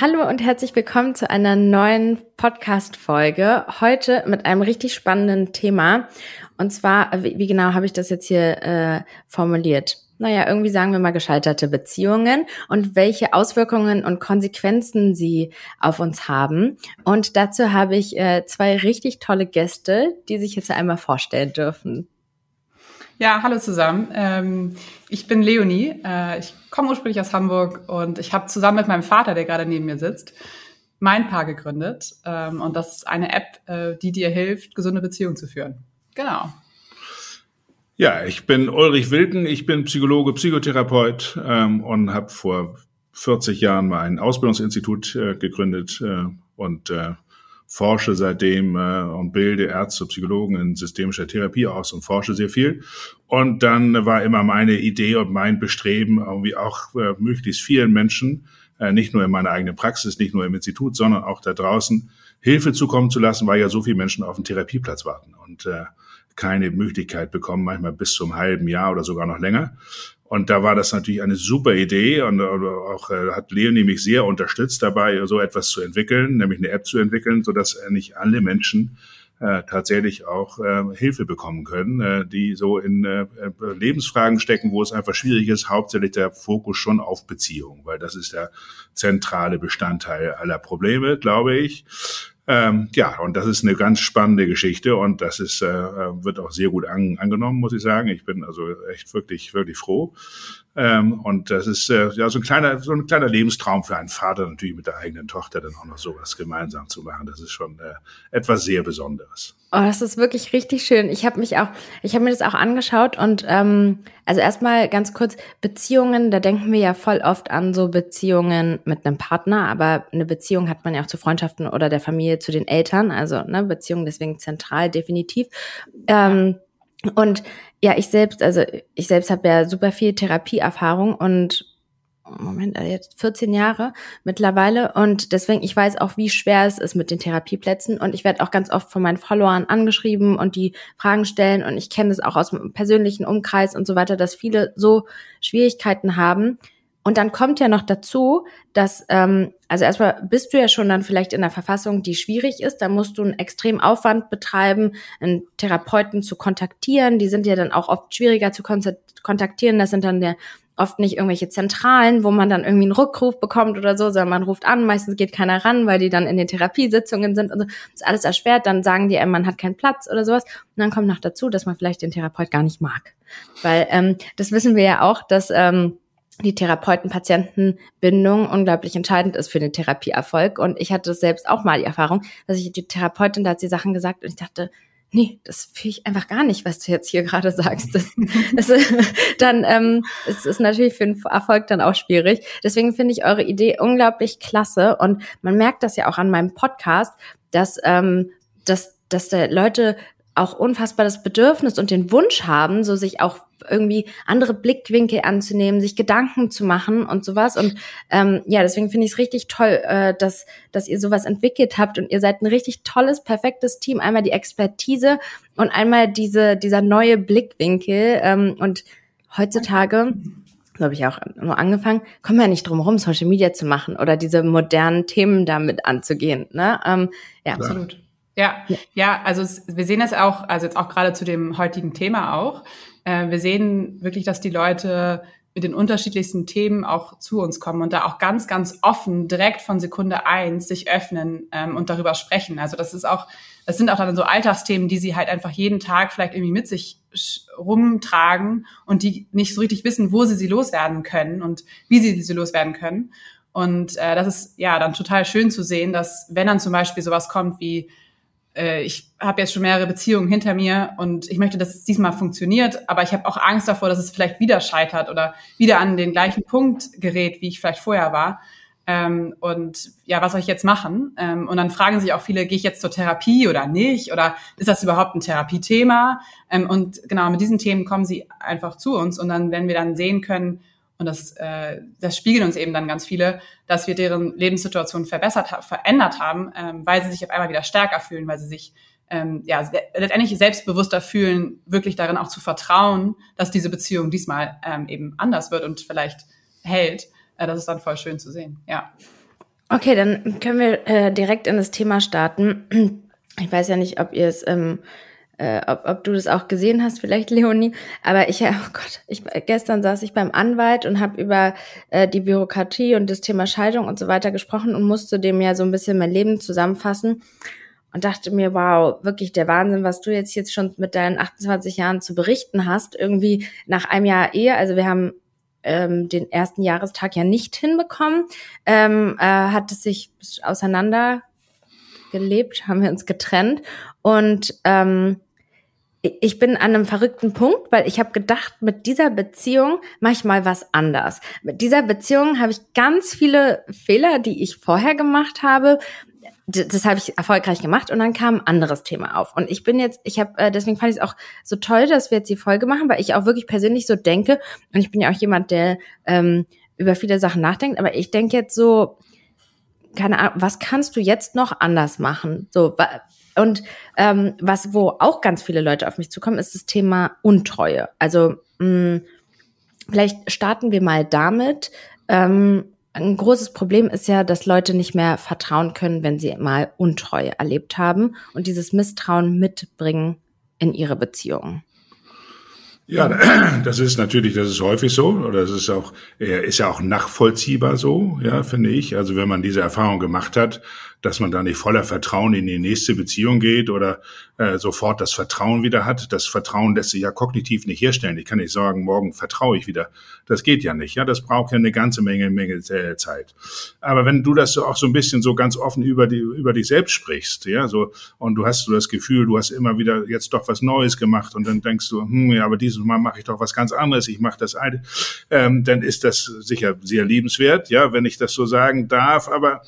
Hallo und herzlich willkommen zu einer neuen Podcast-Folge. Heute mit einem richtig spannenden Thema. Und zwar, wie, genau habe ich das jetzt hier äh, formuliert? Naja, irgendwie sagen wir mal gescheiterte Beziehungen und welche Auswirkungen und Konsequenzen sie auf uns haben. Und dazu habe ich äh, zwei richtig tolle Gäste, die sich jetzt einmal vorstellen dürfen. Ja, hallo zusammen. Ähm, ich bin Leonie. Äh, ich komme ursprünglich aus Hamburg und ich habe zusammen mit meinem Vater, der gerade neben mir sitzt, mein Paar gegründet. Ähm, und das ist eine App, äh, die dir hilft, gesunde Beziehungen zu führen. Genau. Ja, ich bin Ulrich Wilken. Ich bin Psychologe, Psychotherapeut ähm, und habe vor 40 Jahren mal ein Ausbildungsinstitut äh, gegründet und forsche seitdem äh, und bilde Ärzte, Psychologen in systemischer Therapie aus und forsche sehr viel. Und dann war immer meine Idee und mein Bestreben, irgendwie auch äh, möglichst vielen Menschen, äh, nicht nur in meiner eigenen Praxis, nicht nur im Institut, sondern auch da draußen, Hilfe zukommen zu lassen, weil ja so viele Menschen auf den Therapieplatz warten und äh, keine Möglichkeit bekommen, manchmal bis zum halben Jahr oder sogar noch länger. Und da war das natürlich eine super Idee und auch äh, hat Leonie mich sehr unterstützt dabei, so etwas zu entwickeln, nämlich eine App zu entwickeln, so dass nicht alle Menschen äh, tatsächlich auch äh, Hilfe bekommen können, äh, die so in äh, Lebensfragen stecken, wo es einfach schwierig ist, hauptsächlich der Fokus schon auf Beziehung, weil das ist der zentrale Bestandteil aller Probleme, glaube ich. Ähm, ja, und das ist eine ganz spannende Geschichte und das ist, äh, wird auch sehr gut an, angenommen, muss ich sagen. Ich bin also echt wirklich, wirklich froh. Ähm, und das ist äh, ja so ein kleiner, so ein kleiner Lebenstraum für einen Vater natürlich mit der eigenen Tochter dann auch noch sowas gemeinsam zu machen. Das ist schon äh, etwas sehr Besonderes. Oh, das ist wirklich richtig schön. Ich habe mich auch, ich habe mir das auch angeschaut und ähm, also erstmal ganz kurz Beziehungen. Da denken wir ja voll oft an so Beziehungen mit einem Partner, aber eine Beziehung hat man ja auch zu Freundschaften oder der Familie, zu den Eltern. Also ne, Beziehung deswegen zentral definitiv. Ähm, und ja, ich selbst, also ich selbst habe ja super viel Therapieerfahrung und Moment, äh, jetzt 14 Jahre mittlerweile. Und deswegen, ich weiß auch, wie schwer es ist mit den Therapieplätzen. Und ich werde auch ganz oft von meinen Followern angeschrieben und die Fragen stellen. Und ich kenne das auch aus dem persönlichen Umkreis und so weiter, dass viele so Schwierigkeiten haben, und dann kommt ja noch dazu, dass, ähm, also erstmal bist du ja schon dann vielleicht in einer Verfassung, die schwierig ist. Da musst du einen extremen Aufwand betreiben, einen Therapeuten zu kontaktieren. Die sind ja dann auch oft schwieriger zu kontaktieren. Das sind dann ja oft nicht irgendwelche Zentralen, wo man dann irgendwie einen Rückruf bekommt oder so, sondern man ruft an, meistens geht keiner ran, weil die dann in den Therapiesitzungen sind und so. Das ist alles erschwert, dann sagen die, man hat keinen Platz oder sowas. Und dann kommt noch dazu, dass man vielleicht den Therapeut gar nicht mag. Weil ähm, das wissen wir ja auch, dass ähm, die Therapeuten-Patienten-Bindung unglaublich entscheidend ist für den Therapieerfolg. Und ich hatte selbst auch mal die Erfahrung, dass ich die Therapeutin, da hat sie Sachen gesagt und ich dachte, nee, das fühle ich einfach gar nicht, was du jetzt hier gerade sagst. Das, das, dann ähm, es ist natürlich für den Erfolg dann auch schwierig. Deswegen finde ich eure Idee unglaublich klasse und man merkt das ja auch an meinem Podcast, dass ähm, dass dass der Leute auch unfassbar das Bedürfnis und den Wunsch haben, so sich auch irgendwie andere Blickwinkel anzunehmen, sich Gedanken zu machen und sowas. Und ähm, ja, deswegen finde ich es richtig toll, äh, dass, dass ihr sowas entwickelt habt und ihr seid ein richtig tolles, perfektes Team. Einmal die Expertise und einmal diese, dieser neue Blickwinkel. Ähm, und heutzutage so habe ich auch nur angefangen, kommen wir ja nicht drum herum, Social Media zu machen oder diese modernen Themen damit anzugehen. Ne? Ähm, ja, absolut. Ja, ja, also es, wir sehen das auch, also jetzt auch gerade zu dem heutigen Thema auch. Äh, wir sehen wirklich, dass die Leute mit den unterschiedlichsten Themen auch zu uns kommen und da auch ganz, ganz offen direkt von Sekunde eins sich öffnen ähm, und darüber sprechen. Also das ist auch, das sind auch dann so Alltagsthemen, die sie halt einfach jeden Tag vielleicht irgendwie mit sich rumtragen und die nicht so richtig wissen, wo sie sie loswerden können und wie sie sie loswerden können. Und äh, das ist ja dann total schön zu sehen, dass wenn dann zum Beispiel sowas kommt wie äh, ich habe jetzt schon mehrere Beziehungen hinter mir und ich möchte, dass es diesmal funktioniert, aber ich habe auch Angst davor, dass es vielleicht wieder scheitert oder wieder an den gleichen Punkt gerät, wie ich vielleicht vorher war. Ähm, und ja, was soll ich jetzt machen? Ähm, und dann fragen sich auch viele, gehe ich jetzt zur Therapie oder nicht? Oder ist das überhaupt ein Therapiethema? Ähm, und genau mit diesen Themen kommen sie einfach zu uns und dann, wenn wir dann sehen können, und das, äh, das spiegeln uns eben dann ganz viele, dass wir deren Lebenssituation verbessert, verändert haben, ähm, weil sie sich auf einmal wieder stärker fühlen, weil sie sich ähm, ja, letztendlich selbstbewusster fühlen, wirklich darin auch zu vertrauen, dass diese Beziehung diesmal ähm, eben anders wird und vielleicht hält. Äh, das ist dann voll schön zu sehen, ja. Okay, dann können wir äh, direkt in das Thema starten. Ich weiß ja nicht, ob ihr es, ähm, äh, ob, ob du das auch gesehen hast, vielleicht Leonie. Aber ich, oh Gott, ich, gestern saß ich beim Anwalt und habe über äh, die Bürokratie und das Thema Scheidung und so weiter gesprochen und musste dem ja so ein bisschen mein Leben zusammenfassen und dachte mir, wow, wirklich der Wahnsinn, was du jetzt jetzt schon mit deinen 28 Jahren zu berichten hast. Irgendwie nach einem Jahr Ehe, also wir haben ähm, den ersten Jahrestag ja nicht hinbekommen, ähm, äh, hat es sich auseinander gelebt, haben wir uns getrennt und ähm, ich bin an einem verrückten Punkt, weil ich habe gedacht, mit dieser Beziehung mache ich mal was anders. Mit dieser Beziehung habe ich ganz viele Fehler, die ich vorher gemacht habe, das habe ich erfolgreich gemacht und dann kam ein anderes Thema auf. Und ich bin jetzt, ich habe, äh, deswegen fand ich es auch so toll, dass wir jetzt die Folge machen, weil ich auch wirklich persönlich so denke, und ich bin ja auch jemand, der ähm, über viele Sachen nachdenkt, aber ich denke jetzt so, keine Ahnung, was kannst du jetzt noch anders machen? So, und ähm, was, wo auch ganz viele Leute auf mich zukommen, ist das Thema Untreue. Also mh, vielleicht starten wir mal damit. Ähm, ein großes Problem ist ja, dass Leute nicht mehr vertrauen können, wenn sie mal Untreue erlebt haben und dieses Misstrauen mitbringen in ihre Beziehungen. Ja, das ist natürlich, das ist häufig so, oder es ist auch, ist ja auch nachvollziehbar so, ja, finde ich. Also wenn man diese Erfahrung gemacht hat, dass man da nicht voller Vertrauen in die nächste Beziehung geht oder äh, sofort das Vertrauen wieder hat. Das Vertrauen lässt sich ja kognitiv nicht herstellen. Ich kann nicht sagen, morgen vertraue ich wieder. Das geht ja nicht. Ja, das braucht ja eine ganze Menge, Menge äh, Zeit. Aber wenn du das so auch so ein bisschen so ganz offen über die über dich selbst sprichst, ja, so und du hast so das Gefühl, du hast immer wieder jetzt doch was Neues gemacht und dann denkst du, hm, ja, aber dieses Mal mache ich doch was ganz anderes. Ich mache das alte, ähm, dann ist das sicher sehr liebenswert, ja, wenn ich das so sagen darf. Aber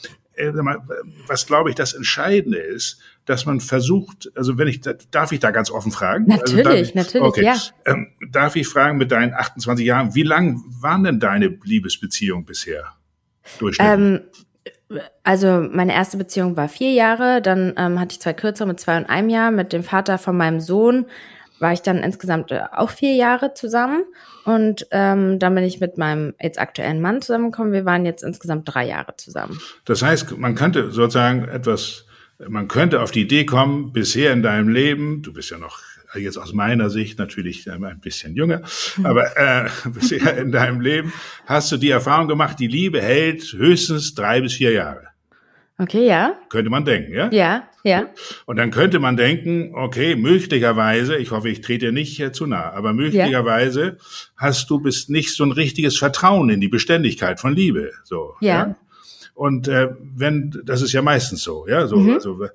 was glaube ich das Entscheidende ist, dass man versucht, also wenn ich, darf ich da ganz offen fragen? Also natürlich, also ich, natürlich, okay. ja. Ähm, darf ich fragen mit deinen 28 Jahren, wie lang waren denn deine Liebesbeziehungen bisher? Ähm, also meine erste Beziehung war vier Jahre, dann ähm, hatte ich zwei kürzere mit zwei und einem Jahr. Mit dem Vater von meinem Sohn war ich dann insgesamt äh, auch vier Jahre zusammen. Und ähm, dann bin ich mit meinem jetzt aktuellen Mann zusammengekommen. Wir waren jetzt insgesamt drei Jahre zusammen. Das heißt, man könnte sozusagen etwas, man könnte auf die Idee kommen, bisher in deinem Leben, du bist ja noch jetzt aus meiner Sicht natürlich ein bisschen jünger, hm. aber äh, bisher in deinem Leben hast du die Erfahrung gemacht, die Liebe hält höchstens drei bis vier Jahre. Okay, ja. Könnte man denken, ja? Ja, ja. Und dann könnte man denken, okay, möglicherweise, ich hoffe, ich trete nicht äh, zu nah, aber möglicherweise ja. hast du bist nicht so ein richtiges Vertrauen in die Beständigkeit von Liebe, so. Ja. ja? Und äh, wenn, das ist ja meistens so, ja, so, mhm. also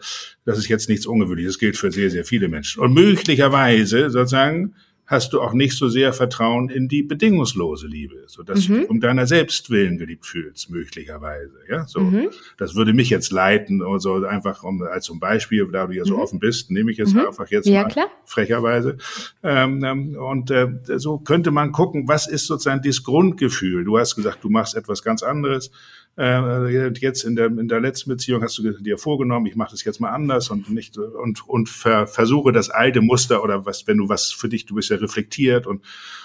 das ist jetzt nichts Ungewöhnliches, das gilt für sehr, sehr viele Menschen. Und möglicherweise sozusagen hast du auch nicht so sehr Vertrauen in die bedingungslose Liebe, so dass mhm. du um deiner selbst willen geliebt fühlst, möglicherweise. Ja, so. Mhm. Das würde mich jetzt leiten, und so einfach um, als zum Beispiel, da du ja so mhm. offen bist, nehme ich es mhm. einfach jetzt ja, mal klar. frecherweise. Ähm, ähm, und äh, so könnte man gucken, was ist sozusagen dieses Grundgefühl? Du hast gesagt, du machst etwas ganz anderes. Äh, jetzt in der, in der letzten Beziehung hast du dir vorgenommen, ich mache das jetzt mal anders und nicht und und ver, versuche das alte Muster oder was, wenn du was für dich, du bist ja reflektiert und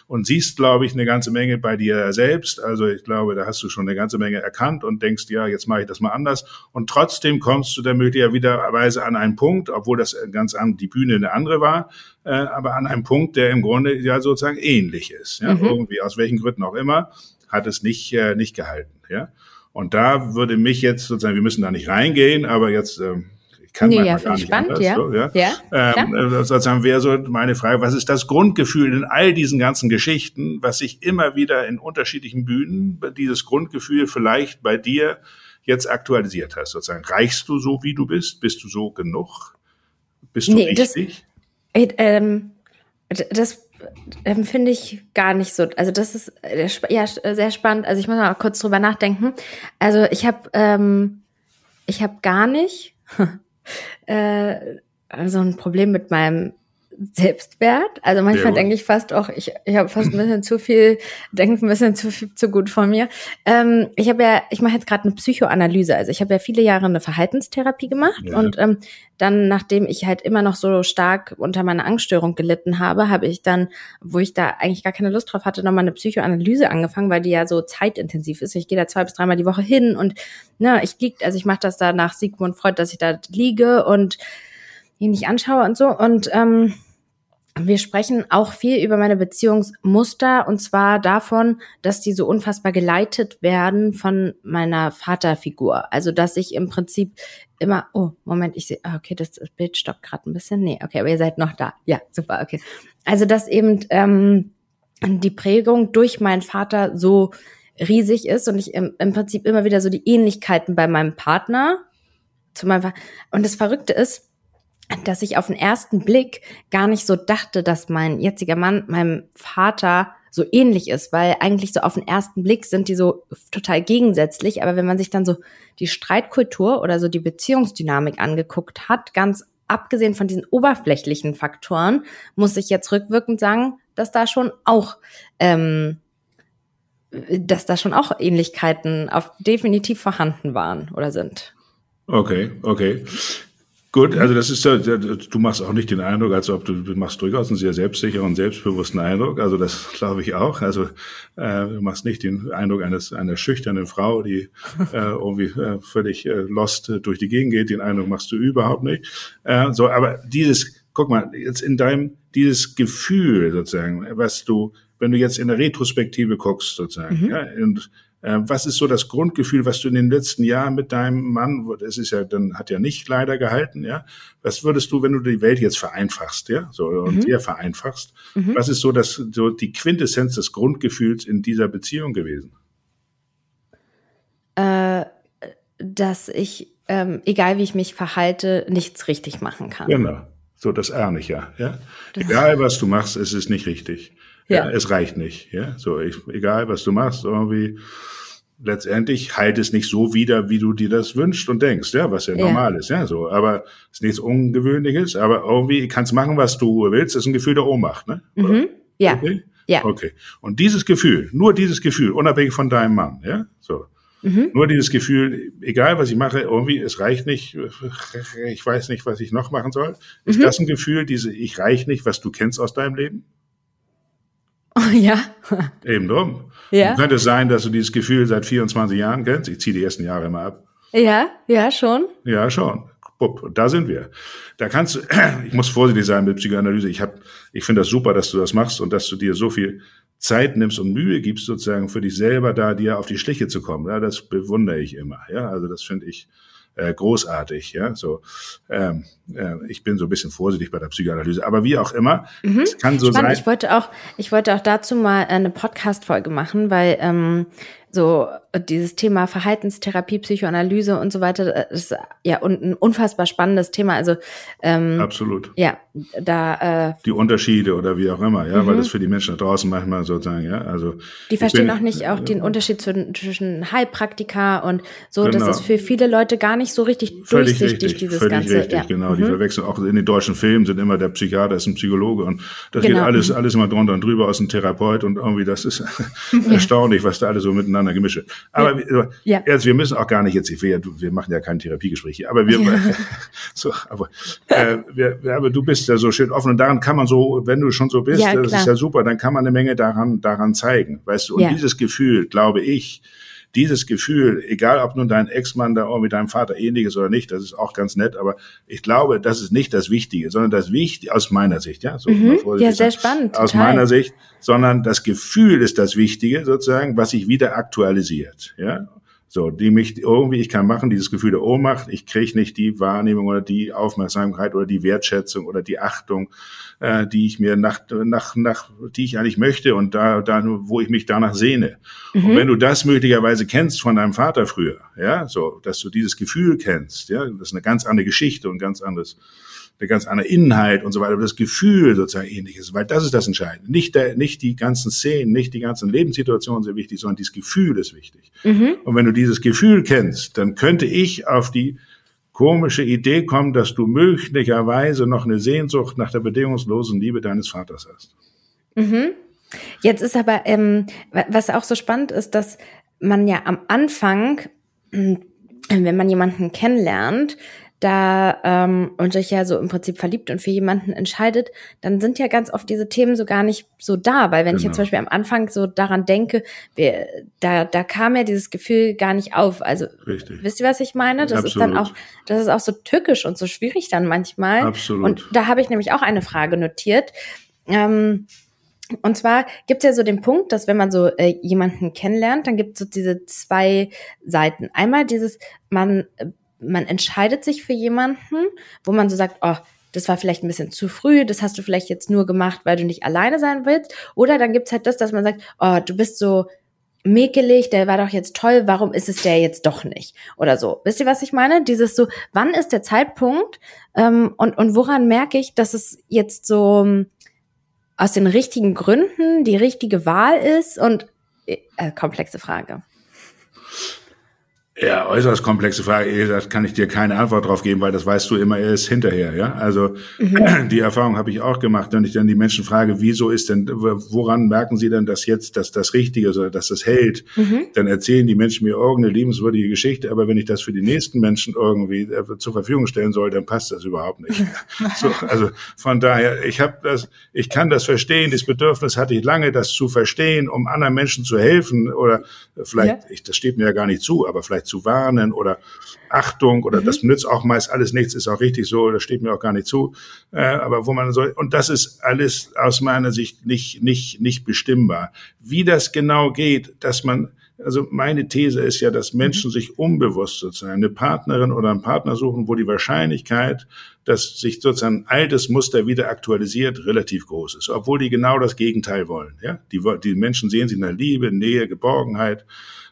und siehst, glaube ich, eine ganze Menge bei dir selbst. Also ich glaube, da hast du schon eine ganze Menge erkannt und denkst, ja, jetzt mache ich das mal anders. Und trotzdem kommst du dann möglicherweise an einen Punkt, obwohl das ganz an die Bühne eine andere war, äh, aber an einem Punkt, der im Grunde ja sozusagen ähnlich ist. Ja? Mhm. Irgendwie aus welchen Gründen auch immer hat es nicht äh, nicht gehalten. Ja. Und da würde mich jetzt sozusagen, wir müssen da nicht reingehen, aber jetzt ähm, ich kann nee, ja, gar nicht spannend, anders, ja. So, ja. ja ähm, äh, sozusagen wäre so meine Frage, was ist das Grundgefühl in all diesen ganzen Geschichten, was sich immer wieder in unterschiedlichen Bühnen, dieses Grundgefühl vielleicht bei dir jetzt aktualisiert hast, sozusagen. Reichst du so, wie du bist? Bist du so genug? Bist du nee, richtig? Das, ähm, das empfinde ich gar nicht so. Also das ist äh, ja sehr spannend. Also ich muss mal kurz drüber nachdenken. Also ich habe ähm, ich habe gar nicht äh, so ein Problem mit meinem Selbstwert. Also manchmal denke ich fast auch, ich, ich habe fast ein bisschen zu viel, denke ein bisschen zu viel, zu gut von mir. Ähm, ich habe ja, ich mache jetzt gerade eine Psychoanalyse. Also ich habe ja viele Jahre eine Verhaltenstherapie gemacht ja. und ähm, dann, nachdem ich halt immer noch so stark unter meiner Angststörung gelitten habe, habe ich dann, wo ich da eigentlich gar keine Lust drauf hatte, nochmal eine Psychoanalyse angefangen, weil die ja so zeitintensiv ist. Ich gehe da zwei bis dreimal die Woche hin und ne, ich lieg, also ich mache das da nach Sigmund Freud, dass ich da liege und ihn nicht anschaue und so. Und ähm, wir sprechen auch viel über meine Beziehungsmuster und zwar davon, dass die so unfassbar geleitet werden von meiner Vaterfigur. Also dass ich im Prinzip immer, oh, Moment, ich sehe, ah, okay, das, Bild stockt gerade ein bisschen. Nee, okay, aber ihr seid noch da. Ja, super, okay. Also dass eben ähm, die Prägung durch meinen Vater so riesig ist und ich im, im Prinzip immer wieder so die Ähnlichkeiten bei meinem Partner zu meinem Vater. Und das Verrückte ist, dass ich auf den ersten Blick gar nicht so dachte, dass mein jetziger Mann meinem Vater so ähnlich ist, weil eigentlich so auf den ersten Blick sind die so total gegensätzlich, aber wenn man sich dann so die Streitkultur oder so die Beziehungsdynamik angeguckt hat, ganz abgesehen von diesen oberflächlichen Faktoren, muss ich jetzt rückwirkend sagen, dass da schon auch ähm, dass da schon auch Ähnlichkeiten auf definitiv vorhanden waren oder sind. Okay, okay. Gut, also das ist ja, du machst auch nicht den Eindruck, als ob du, du machst durchaus einen sehr selbstsicheren und selbstbewussten Eindruck. Also das glaube ich auch. Also äh, du machst nicht den Eindruck eines einer schüchternen Frau, die äh, irgendwie äh, völlig äh, lost durch die Gegend geht. Den Eindruck machst du überhaupt nicht. Äh, so, aber dieses, guck mal, jetzt in deinem dieses Gefühl sozusagen, was du, wenn du jetzt in der Retrospektive guckst sozusagen, mhm. ja, und was ist so das Grundgefühl, was du in den letzten Jahren mit deinem Mann, es ist ja, dann hat ja nicht leider gehalten, ja. Was würdest du, wenn du die Welt jetzt vereinfachst, ja, so und mhm. sehr vereinfachst, mhm. was ist so das, so die Quintessenz des Grundgefühls in dieser Beziehung gewesen? Äh, dass ich, ähm, egal wie ich mich verhalte, nichts richtig machen kann. Genau. So, das ahne ich ja, ja. Egal was du machst, es ist nicht richtig. Ja. ja. es reicht nicht. Ja, so ich, egal was du machst, irgendwie letztendlich halt es nicht so wieder, wie du dir das wünschst und denkst, ja, was ja, ja. normal ist, ja, so. Aber es ist nichts Ungewöhnliches, aber irgendwie kannst machen, was du willst, das ist ein Gefühl der Ohnmacht, ne? Mhm. Ja. Okay? Ja. Okay. Und dieses Gefühl, nur dieses Gefühl, unabhängig von deinem Mann, ja, so. Mhm. Nur dieses Gefühl, egal was ich mache, irgendwie, es reicht nicht, ich weiß nicht, was ich noch machen soll. Ist mhm. das ein Gefühl, diese, ich reich nicht, was du kennst aus deinem Leben? Oh, ja. Eben drum. Ja. könnte es sein, dass du dieses Gefühl seit 24 Jahren kennst? Ich ziehe die ersten Jahre immer ab. Ja, ja, schon. Ja, schon. Und da sind wir. Da kannst du, ich muss vorsichtig sein mit Psychoanalyse. Ich hab, ich finde das super, dass du das machst und dass du dir so viel Zeit nimmst und Mühe gibst, sozusagen für dich selber da dir auf die Schliche zu kommen. Ja, das bewundere ich immer. Ja, also das finde ich, äh, großartig. Ja, so ähm, äh, ich bin so ein bisschen vorsichtig bei der Psychoanalyse, aber wie auch immer, mhm. es kann so Spannend. sein. Ich wollte auch, ich wollte auch dazu mal eine Podcast-Folge machen, weil ähm, so dieses Thema Verhaltenstherapie, Psychoanalyse und so weiter ist ja ein unfassbar spannendes Thema. Also ähm, absolut. Ja, da äh, die Unterschiede oder wie auch immer, ja, mhm. weil das für die Menschen da draußen manchmal sozusagen, ja, also die verstehen bin, auch nicht auch den Unterschied zwischen Heilpraktiker und so. Genau. Das ist für viele Leute gar nicht so richtig völlig durchsichtig richtig, dieses völlig ganze. Richtig, ja. Genau, mhm. die verwechseln auch in den deutschen Filmen sind immer der Psychiater ist ein Psychologe und das genau. geht alles mhm. alles immer drunter und drüber aus dem Therapeut und irgendwie das ist erstaunlich, was da alles so miteinander gemischt wird. Aber ja. ja. Also wir müssen auch gar nicht jetzt, wir, wir machen ja kein Therapiegespräch hier, aber wir, ja. so, aber, äh, wir, aber du bist ja so schön offen und daran kann man so, wenn du schon so bist, das ist ja super, dann kann man eine Menge daran, daran zeigen, weißt du. Und dieses Gefühl, glaube ich, dieses Gefühl, egal ob nun dein Ex-Mann da mit deinem Vater ähnlich ist oder nicht, das ist auch ganz nett, aber ich glaube, das ist nicht das Wichtige, sondern das Wichtige aus meiner Sicht, ja, so mhm. ja, sehr spannend, aus total. meiner Sicht, sondern das Gefühl ist das Wichtige sozusagen, was sich wieder aktualisiert, ja. So, die mich irgendwie, ich kann machen, dieses Gefühl der Ohnmacht, ich kriege nicht die Wahrnehmung oder die Aufmerksamkeit oder die Wertschätzung oder die Achtung, äh, die ich mir nach, nach, nach, die ich eigentlich möchte und da, da, wo ich mich danach sehne. Mhm. Und wenn du das möglicherweise kennst von deinem Vater früher, ja, so, dass du dieses Gefühl kennst, ja, das ist eine ganz andere Geschichte und ganz anderes eine ganz andere Inhalt und so weiter, aber das Gefühl sozusagen ähnlich ist, weil das ist das Entscheidende. Nicht, der, nicht die ganzen Szenen, nicht die ganzen Lebenssituationen sind wichtig, sondern dieses Gefühl ist wichtig. Mhm. Und wenn du dieses Gefühl kennst, dann könnte ich auf die komische Idee kommt, dass du möglicherweise noch eine Sehnsucht nach der bedingungslosen Liebe deines Vaters hast. Mhm. Jetzt ist aber, ähm, was auch so spannend ist, dass man ja am Anfang, wenn man jemanden kennenlernt, da ähm, und sich ja so im Prinzip verliebt und für jemanden entscheidet, dann sind ja ganz oft diese Themen so gar nicht so da, weil wenn genau. ich jetzt zum Beispiel am Anfang so daran denke, wir, da da kam ja dieses Gefühl gar nicht auf. Also Richtig. wisst ihr, was ich meine? Das Absolut. ist dann auch, das ist auch so tückisch und so schwierig dann manchmal. Absolut. Und da habe ich nämlich auch eine Frage notiert. Ähm, und zwar gibt es ja so den Punkt, dass wenn man so äh, jemanden kennenlernt, dann gibt es so diese zwei Seiten. Einmal dieses, man man entscheidet sich für jemanden, wo man so sagt, oh, das war vielleicht ein bisschen zu früh, das hast du vielleicht jetzt nur gemacht, weil du nicht alleine sein willst. Oder dann gibt's halt das, dass man sagt, oh, du bist so mäkelig, der war doch jetzt toll, warum ist es der jetzt doch nicht? Oder so. Wisst ihr, was ich meine? Dieses so, wann ist der Zeitpunkt ähm, und, und woran merke ich, dass es jetzt so ähm, aus den richtigen Gründen die richtige Wahl ist? Und äh, komplexe Frage. Ja, äußerst komplexe Frage. Das kann ich dir keine Antwort drauf geben, weil das weißt du immer erst hinterher. Ja, also mhm. die Erfahrung habe ich auch gemacht, wenn ich dann die Menschen frage, wieso ist denn, woran merken sie denn, dass jetzt, dass das Richtige ist oder dass das hält? Mhm. Dann erzählen die Menschen mir irgendeine liebenswürdige Geschichte, aber wenn ich das für die nächsten Menschen irgendwie äh, zur Verfügung stellen soll, dann passt das überhaupt nicht. so, also von daher, ich habe das, ich kann das verstehen. Das Bedürfnis hatte ich lange, das zu verstehen, um anderen Menschen zu helfen oder vielleicht, ja. ich, das steht mir ja gar nicht zu, aber vielleicht zu warnen oder Achtung oder mhm. das nützt auch meist alles nichts, ist auch richtig so, das steht mir auch gar nicht zu. Äh, aber wo man soll, und das ist alles aus meiner Sicht nicht, nicht, nicht bestimmbar. Wie das genau geht, dass man also meine These ist ja, dass Menschen mhm. sich unbewusst sozusagen eine Partnerin oder einen Partner suchen, wo die Wahrscheinlichkeit, dass sich sozusagen ein altes Muster wieder aktualisiert, relativ groß ist, obwohl die genau das Gegenteil wollen. Ja, die, die Menschen sehen sie in der Liebe, Nähe, Geborgenheit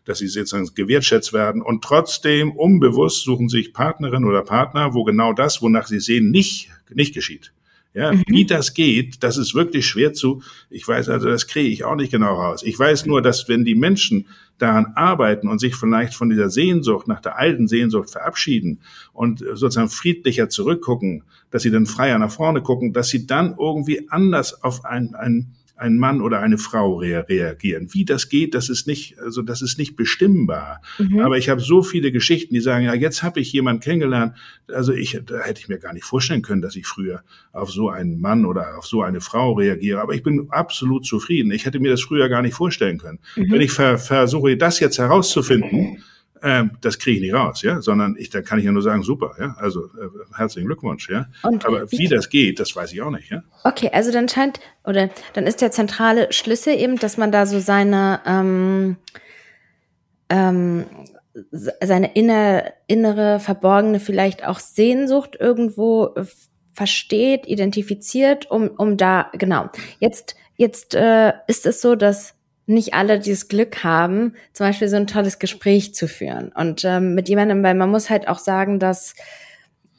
dass sie sozusagen gewertschätzt werden. Und trotzdem unbewusst suchen sich Partnerin oder Partner, wo genau das, wonach sie sehen, nicht, nicht geschieht. Ja, mhm. wie das geht, das ist wirklich schwer zu, ich weiß also, das kriege ich auch nicht genau raus. Ich weiß nur, dass wenn die Menschen daran arbeiten und sich vielleicht von dieser Sehnsucht nach der alten Sehnsucht verabschieden und sozusagen friedlicher zurückgucken, dass sie dann freier nach vorne gucken, dass sie dann irgendwie anders auf ein, ein ein Mann oder eine Frau rea reagieren. Wie das geht, das ist nicht, also das ist nicht bestimmbar. Mhm. Aber ich habe so viele Geschichten, die sagen, ja, jetzt habe ich jemanden kennengelernt. Also ich, da hätte ich mir gar nicht vorstellen können, dass ich früher auf so einen Mann oder auf so eine Frau reagiere. Aber ich bin absolut zufrieden. Ich hätte mir das früher gar nicht vorstellen können. Mhm. Wenn ich ver versuche, das jetzt herauszufinden, ähm, das kriege ich nicht raus, ja, sondern ich, da kann ich ja nur sagen, super, ja, also äh, herzlichen Glückwunsch, ja. Und Aber wie, wie das geht, das weiß ich auch nicht, ja. Okay, also dann scheint oder dann ist der zentrale Schlüssel eben, dass man da so seine ähm, ähm, seine inner, innere verborgene vielleicht auch Sehnsucht irgendwo äh, versteht, identifiziert, um um da genau jetzt jetzt äh, ist es so, dass nicht alle dieses Glück haben, zum Beispiel so ein tolles Gespräch zu führen. Und ähm, mit jemandem, weil man muss halt auch sagen, dass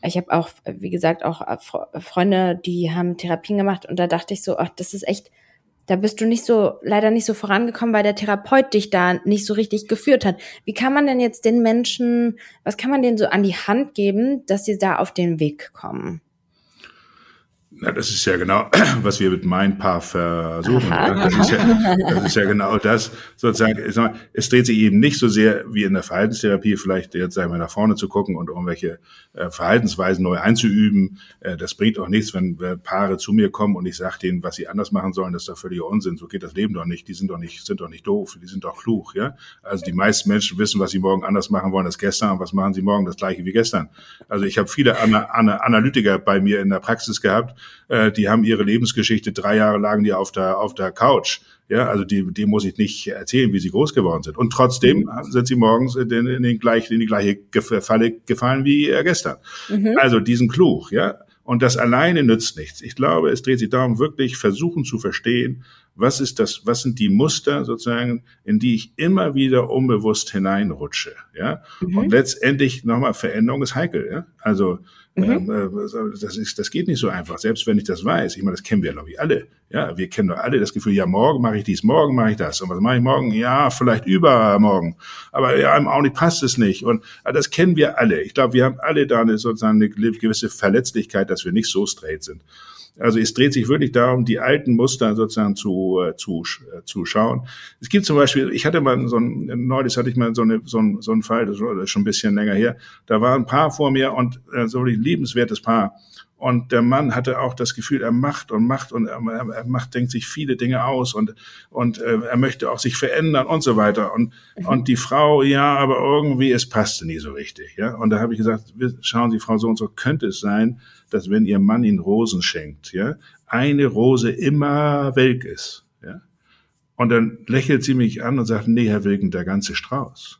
ich habe auch, wie gesagt, auch äh, Freunde, die haben Therapien gemacht und da dachte ich so, ach, das ist echt, da bist du nicht so, leider nicht so vorangekommen, weil der Therapeut dich da nicht so richtig geführt hat. Wie kann man denn jetzt den Menschen, was kann man denen so an die Hand geben, dass sie da auf den Weg kommen? Na, das ist ja genau, was wir mit Mein Paar versuchen. Das, ist ja, das, ist ja, genau das, sozusagen, mal, es dreht sich eben nicht so sehr wie in der Verhaltenstherapie, vielleicht jetzt sagen wir nach vorne zu gucken und irgendwelche äh, Verhaltensweisen neu einzuüben. Äh, das bringt auch nichts, wenn äh, Paare zu mir kommen und ich sage denen, was sie anders machen sollen, das ist doch völliger Unsinn. So geht das Leben doch nicht. Die sind doch nicht, sind doch nicht doof, die sind doch klug, ja. Also die meisten Menschen wissen, was sie morgen anders machen wollen als gestern und was machen sie morgen das gleiche wie gestern. Also ich habe viele Ana Ana Analytiker bei mir in der Praxis gehabt, äh, die haben ihre Lebensgeschichte drei Jahre lang die auf der, auf der Couch. Ja, also die, die muss ich nicht erzählen, wie sie groß geworden sind. Und trotzdem mhm. sind sie morgens in, den, in, den gleichen, in die gleiche Falle gefallen wie gestern. Mhm. Also diesen Kluch, ja. Und das alleine nützt nichts. Ich glaube, es dreht sich darum, wirklich versuchen zu verstehen, was ist das, was sind die Muster sozusagen, in die ich immer wieder unbewusst hineinrutsche, ja? Mhm. Und letztendlich nochmal Veränderung ist heikel, ja? Also Mhm. Ähm, äh, das, ist, das geht nicht so einfach, selbst wenn ich das weiß. Ich meine, das kennen wir, glaube ich, alle. Ja, wir kennen doch alle das Gefühl, ja, morgen mache ich dies, morgen mache ich das. Und was mache ich morgen? Ja, vielleicht übermorgen. Aber ja, im Augenblick passt es nicht. Und also das kennen wir alle. Ich glaube, wir haben alle da eine, sozusagen eine gewisse Verletzlichkeit, dass wir nicht so straight sind. Also es dreht sich wirklich darum, die alten Muster sozusagen zu, äh, zu, äh, zu schauen. Es gibt zum Beispiel, ich hatte mal so ein, neulich hatte ich mal so, eine, so, ein, so einen Fall, das ist schon ein bisschen länger her, da war ein Paar vor mir und äh, so ein liebenswertes Paar. Und der Mann hatte auch das Gefühl, er macht und macht und er, er macht, denkt sich viele Dinge aus und, und äh, er möchte auch sich verändern und so weiter. Und, mhm. und die Frau, ja, aber irgendwie, es passte nie so richtig. Ja? Und da habe ich gesagt, schauen Sie, Frau so und so, könnte es sein, dass wenn Ihr Mann Ihnen Rosen schenkt, ja, eine Rose immer welk ist. Ja? Und dann lächelt sie mich an und sagt, nee, Herr Wilken, der ganze Strauß.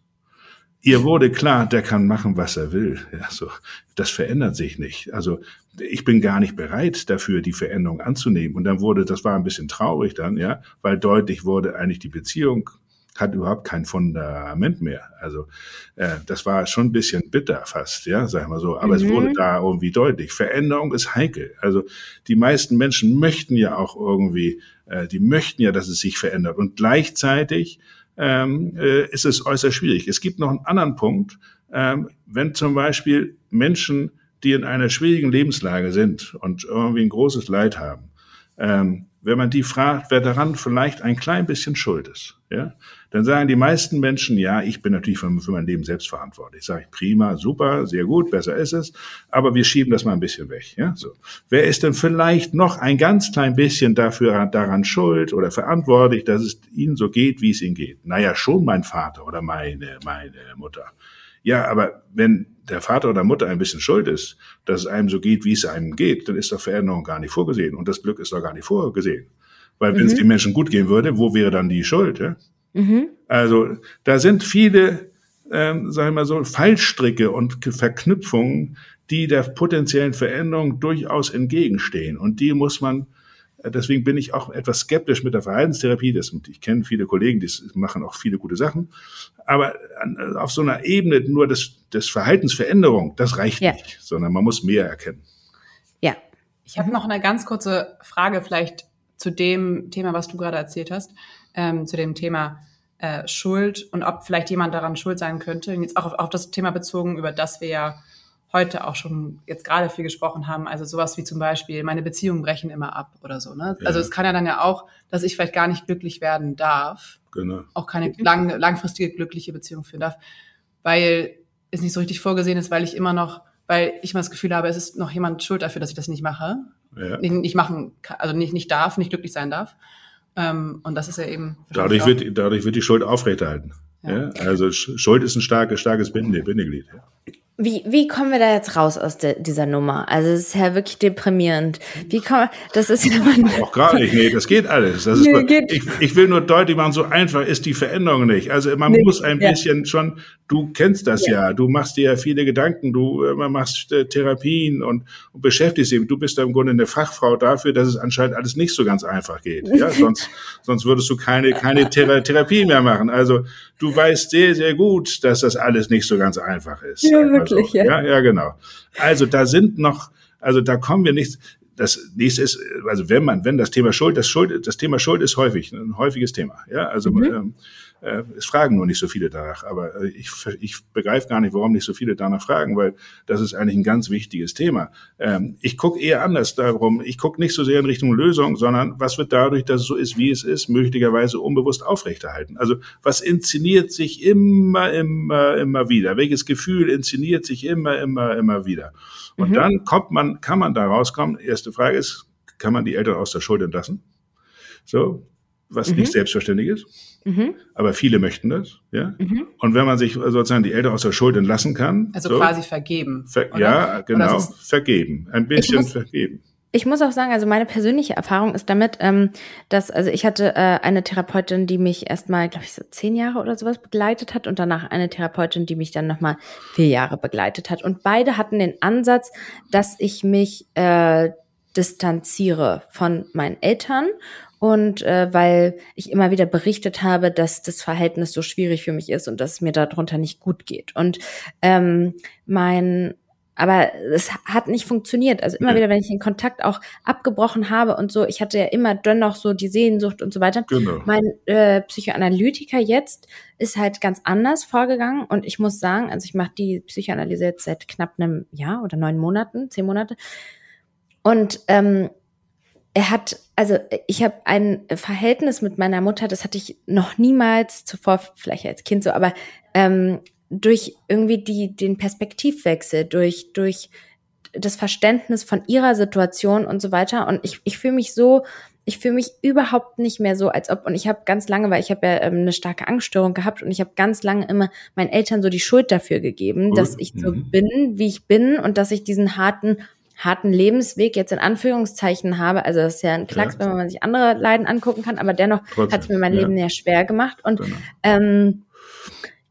Ihr wurde klar, der kann machen, was er will. Ja, so, das verändert sich nicht. Also ich bin gar nicht bereit dafür, die Veränderung anzunehmen. Und dann wurde, das war ein bisschen traurig dann, ja, weil deutlich wurde eigentlich die Beziehung hat überhaupt kein Fundament mehr. Also äh, das war schon ein bisschen bitter fast, ja, sag ich mal so. Aber mhm. es wurde da irgendwie deutlich. Veränderung ist heikel. Also die meisten Menschen möchten ja auch irgendwie, äh, die möchten ja, dass es sich verändert. Und gleichzeitig ähm, äh, ist es äußerst schwierig. Es gibt noch einen anderen Punkt, ähm, wenn zum Beispiel Menschen, die in einer schwierigen Lebenslage sind und irgendwie ein großes Leid haben, ähm, wenn man die fragt, wer daran vielleicht ein klein bisschen schuld ist, ja, dann sagen die meisten Menschen, ja, ich bin natürlich für, für mein Leben selbst verantwortlich. Sage ich, prima, super, sehr gut, besser ist es, aber wir schieben das mal ein bisschen weg. Ja, so. Wer ist denn vielleicht noch ein ganz klein bisschen dafür daran schuld oder verantwortlich, dass es ihnen so geht, wie es ihnen geht? Naja, schon mein Vater oder meine, meine Mutter. Ja, aber wenn der Vater oder Mutter ein bisschen schuld ist, dass es einem so geht, wie es einem geht, dann ist doch Veränderung gar nicht vorgesehen und das Glück ist doch gar nicht vorgesehen. Weil wenn mhm. es den Menschen gut gehen würde, wo wäre dann die Schuld? Ja? Mhm. Also da sind viele, ähm, sagen wir mal so, Fallstricke und Verknüpfungen, die der potenziellen Veränderung durchaus entgegenstehen. Und die muss man Deswegen bin ich auch etwas skeptisch mit der Verhaltenstherapie. Das, ich kenne viele Kollegen, die machen auch viele gute Sachen. Aber auf so einer Ebene nur des, des Verhaltensveränderung, das reicht ja. nicht, sondern man muss mehr erkennen. Ja. Ich habe noch eine ganz kurze Frage vielleicht zu dem Thema, was du gerade erzählt hast, ähm, zu dem Thema äh, Schuld und ob vielleicht jemand daran schuld sein könnte. Jetzt auch auf, auf das Thema bezogen, über das wir ja heute auch schon jetzt gerade viel gesprochen haben. Also sowas wie zum Beispiel, meine Beziehungen brechen immer ab oder so. Ne? Ja. Also es kann ja dann ja auch, dass ich vielleicht gar nicht glücklich werden darf. Genau. Auch keine lang, langfristige glückliche Beziehung führen darf, weil es nicht so richtig vorgesehen ist, weil ich immer noch, weil ich immer das Gefühl habe, es ist noch jemand schuld dafür, dass ich das nicht mache. Ja. Nicht, nicht machen, also nicht, nicht darf, nicht glücklich sein darf. Ähm, und das ist ja eben. Dadurch wird, dadurch wird die Schuld aufrechterhalten. Ja. ja. Also Schuld ist ein starkes, starkes Binde, Bindeglied. Ja. Wie, wie kommen wir da jetzt raus aus de, dieser Nummer? Also es ist ja wirklich deprimierend. Wie kommen das ist ja auch gar nicht, nee, das geht alles. Das nee, ist, geht. Ich, ich will nur deutlich machen, so einfach ist die Veränderung nicht. Also man nee, muss ein ja. bisschen schon, du kennst das ja. ja. du machst dir ja viele Gedanken, du äh, machst äh, Therapien und, und beschäftigst dich. Du bist da im Grunde eine Fachfrau dafür, dass es anscheinend alles nicht so ganz einfach geht. Ja, sonst, sonst würdest du keine, keine Thera Therapie mehr machen. Also du weißt sehr, sehr gut, dass das alles nicht so ganz einfach ist. Ja, so. ja. ja. Ja, genau. Also da sind noch, also da kommen wir nicht, das nächste ist, also wenn man, wenn das Thema Schuld, das Schuld, das Thema Schuld ist häufig, ein häufiges Thema. Ja, also mhm. ähm, äh, es fragen nur nicht so viele danach, aber äh, ich, ich begreife gar nicht, warum nicht so viele danach fragen, weil das ist eigentlich ein ganz wichtiges Thema. Ähm, ich gucke eher anders darum. Ich gucke nicht so sehr in Richtung Lösung, sondern was wird dadurch, dass es so ist, wie es ist, möglicherweise unbewusst aufrechterhalten. Also was inszeniert sich immer, immer, immer wieder? Welches Gefühl inszeniert sich immer, immer, immer wieder? Und mhm. dann kommt man, kann man da rauskommen. Erste Frage ist, kann man die Eltern aus der Schuld entlassen? So, was mhm. nicht selbstverständlich ist. Mhm. Aber viele möchten das, ja. Mhm. Und wenn man sich sozusagen die Eltern aus der Schuld entlassen kann. Also so, quasi vergeben. Ver ja, genau, vergeben. Ein bisschen muss, vergeben. Ich muss auch sagen, also meine persönliche Erfahrung ist damit, ähm, dass, also ich hatte äh, eine Therapeutin, die mich erstmal, glaube ich, so zehn Jahre oder sowas begleitet hat und danach eine Therapeutin, die mich dann nochmal vier Jahre begleitet hat. Und beide hatten den Ansatz, dass ich mich äh, distanziere von meinen Eltern und äh, weil ich immer wieder berichtet habe, dass das Verhältnis so schwierig für mich ist und dass es mir darunter nicht gut geht. Und ähm, mein aber es hat nicht funktioniert. Also immer wieder, wenn ich den Kontakt auch abgebrochen habe und so, ich hatte ja immer dennoch so die Sehnsucht und so weiter. Genau. Mein äh, Psychoanalytiker jetzt ist halt ganz anders vorgegangen und ich muss sagen, also ich mache die Psychoanalyse jetzt seit knapp einem Jahr oder neun Monaten, zehn Monate. Und ähm, er hat, also ich habe ein Verhältnis mit meiner Mutter, das hatte ich noch niemals zuvor, vielleicht als Kind so, aber ähm, durch irgendwie die, den Perspektivwechsel, durch, durch das Verständnis von ihrer Situation und so weiter. Und ich, ich fühle mich so, ich fühle mich überhaupt nicht mehr so, als ob, und ich habe ganz lange, weil ich habe ja ähm, eine starke Angststörung gehabt und ich habe ganz lange immer meinen Eltern so die Schuld dafür gegeben, dass ich so mhm. bin, wie ich bin und dass ich diesen harten, harten Lebensweg jetzt in Anführungszeichen habe. Also das ist ja ein Klacks, ja. wenn man sich andere Leiden angucken kann, aber dennoch hat es mir mein ja. Leben sehr schwer gemacht. Und genau. ähm,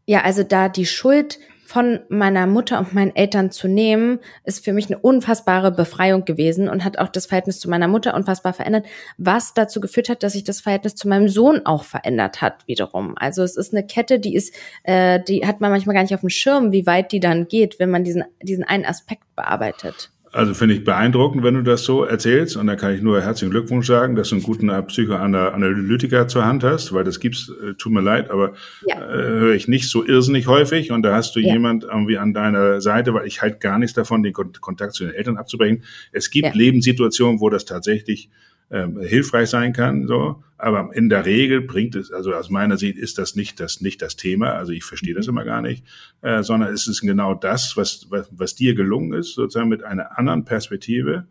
ja, also da die Schuld von meiner Mutter und meinen Eltern zu nehmen, ist für mich eine unfassbare Befreiung gewesen und hat auch das Verhältnis zu meiner Mutter unfassbar verändert, was dazu geführt hat, dass sich das Verhältnis zu meinem Sohn auch verändert hat wiederum. Also es ist eine Kette, die ist, äh, die hat man manchmal gar nicht auf dem Schirm, wie weit die dann geht, wenn man diesen diesen einen Aspekt bearbeitet. Also finde ich beeindruckend, wenn du das so erzählst. Und da kann ich nur herzlichen Glückwunsch sagen, dass du einen guten Psychoanalytiker zur Hand hast, weil das gibt's, äh, tut mir leid, aber ja. äh, höre ich nicht so irrsinnig häufig. Und da hast du ja. jemand irgendwie an deiner Seite, weil ich halt gar nichts davon, den Kontakt zu den Eltern abzubrechen. Es gibt ja. Lebenssituationen, wo das tatsächlich ähm, hilfreich sein kann, so. Aber in der Regel bringt es, also aus meiner Sicht ist das nicht das, nicht das Thema. Also ich verstehe das mhm. immer gar nicht, äh, sondern es ist genau das, was, was, was dir gelungen ist, sozusagen mit einer anderen Perspektive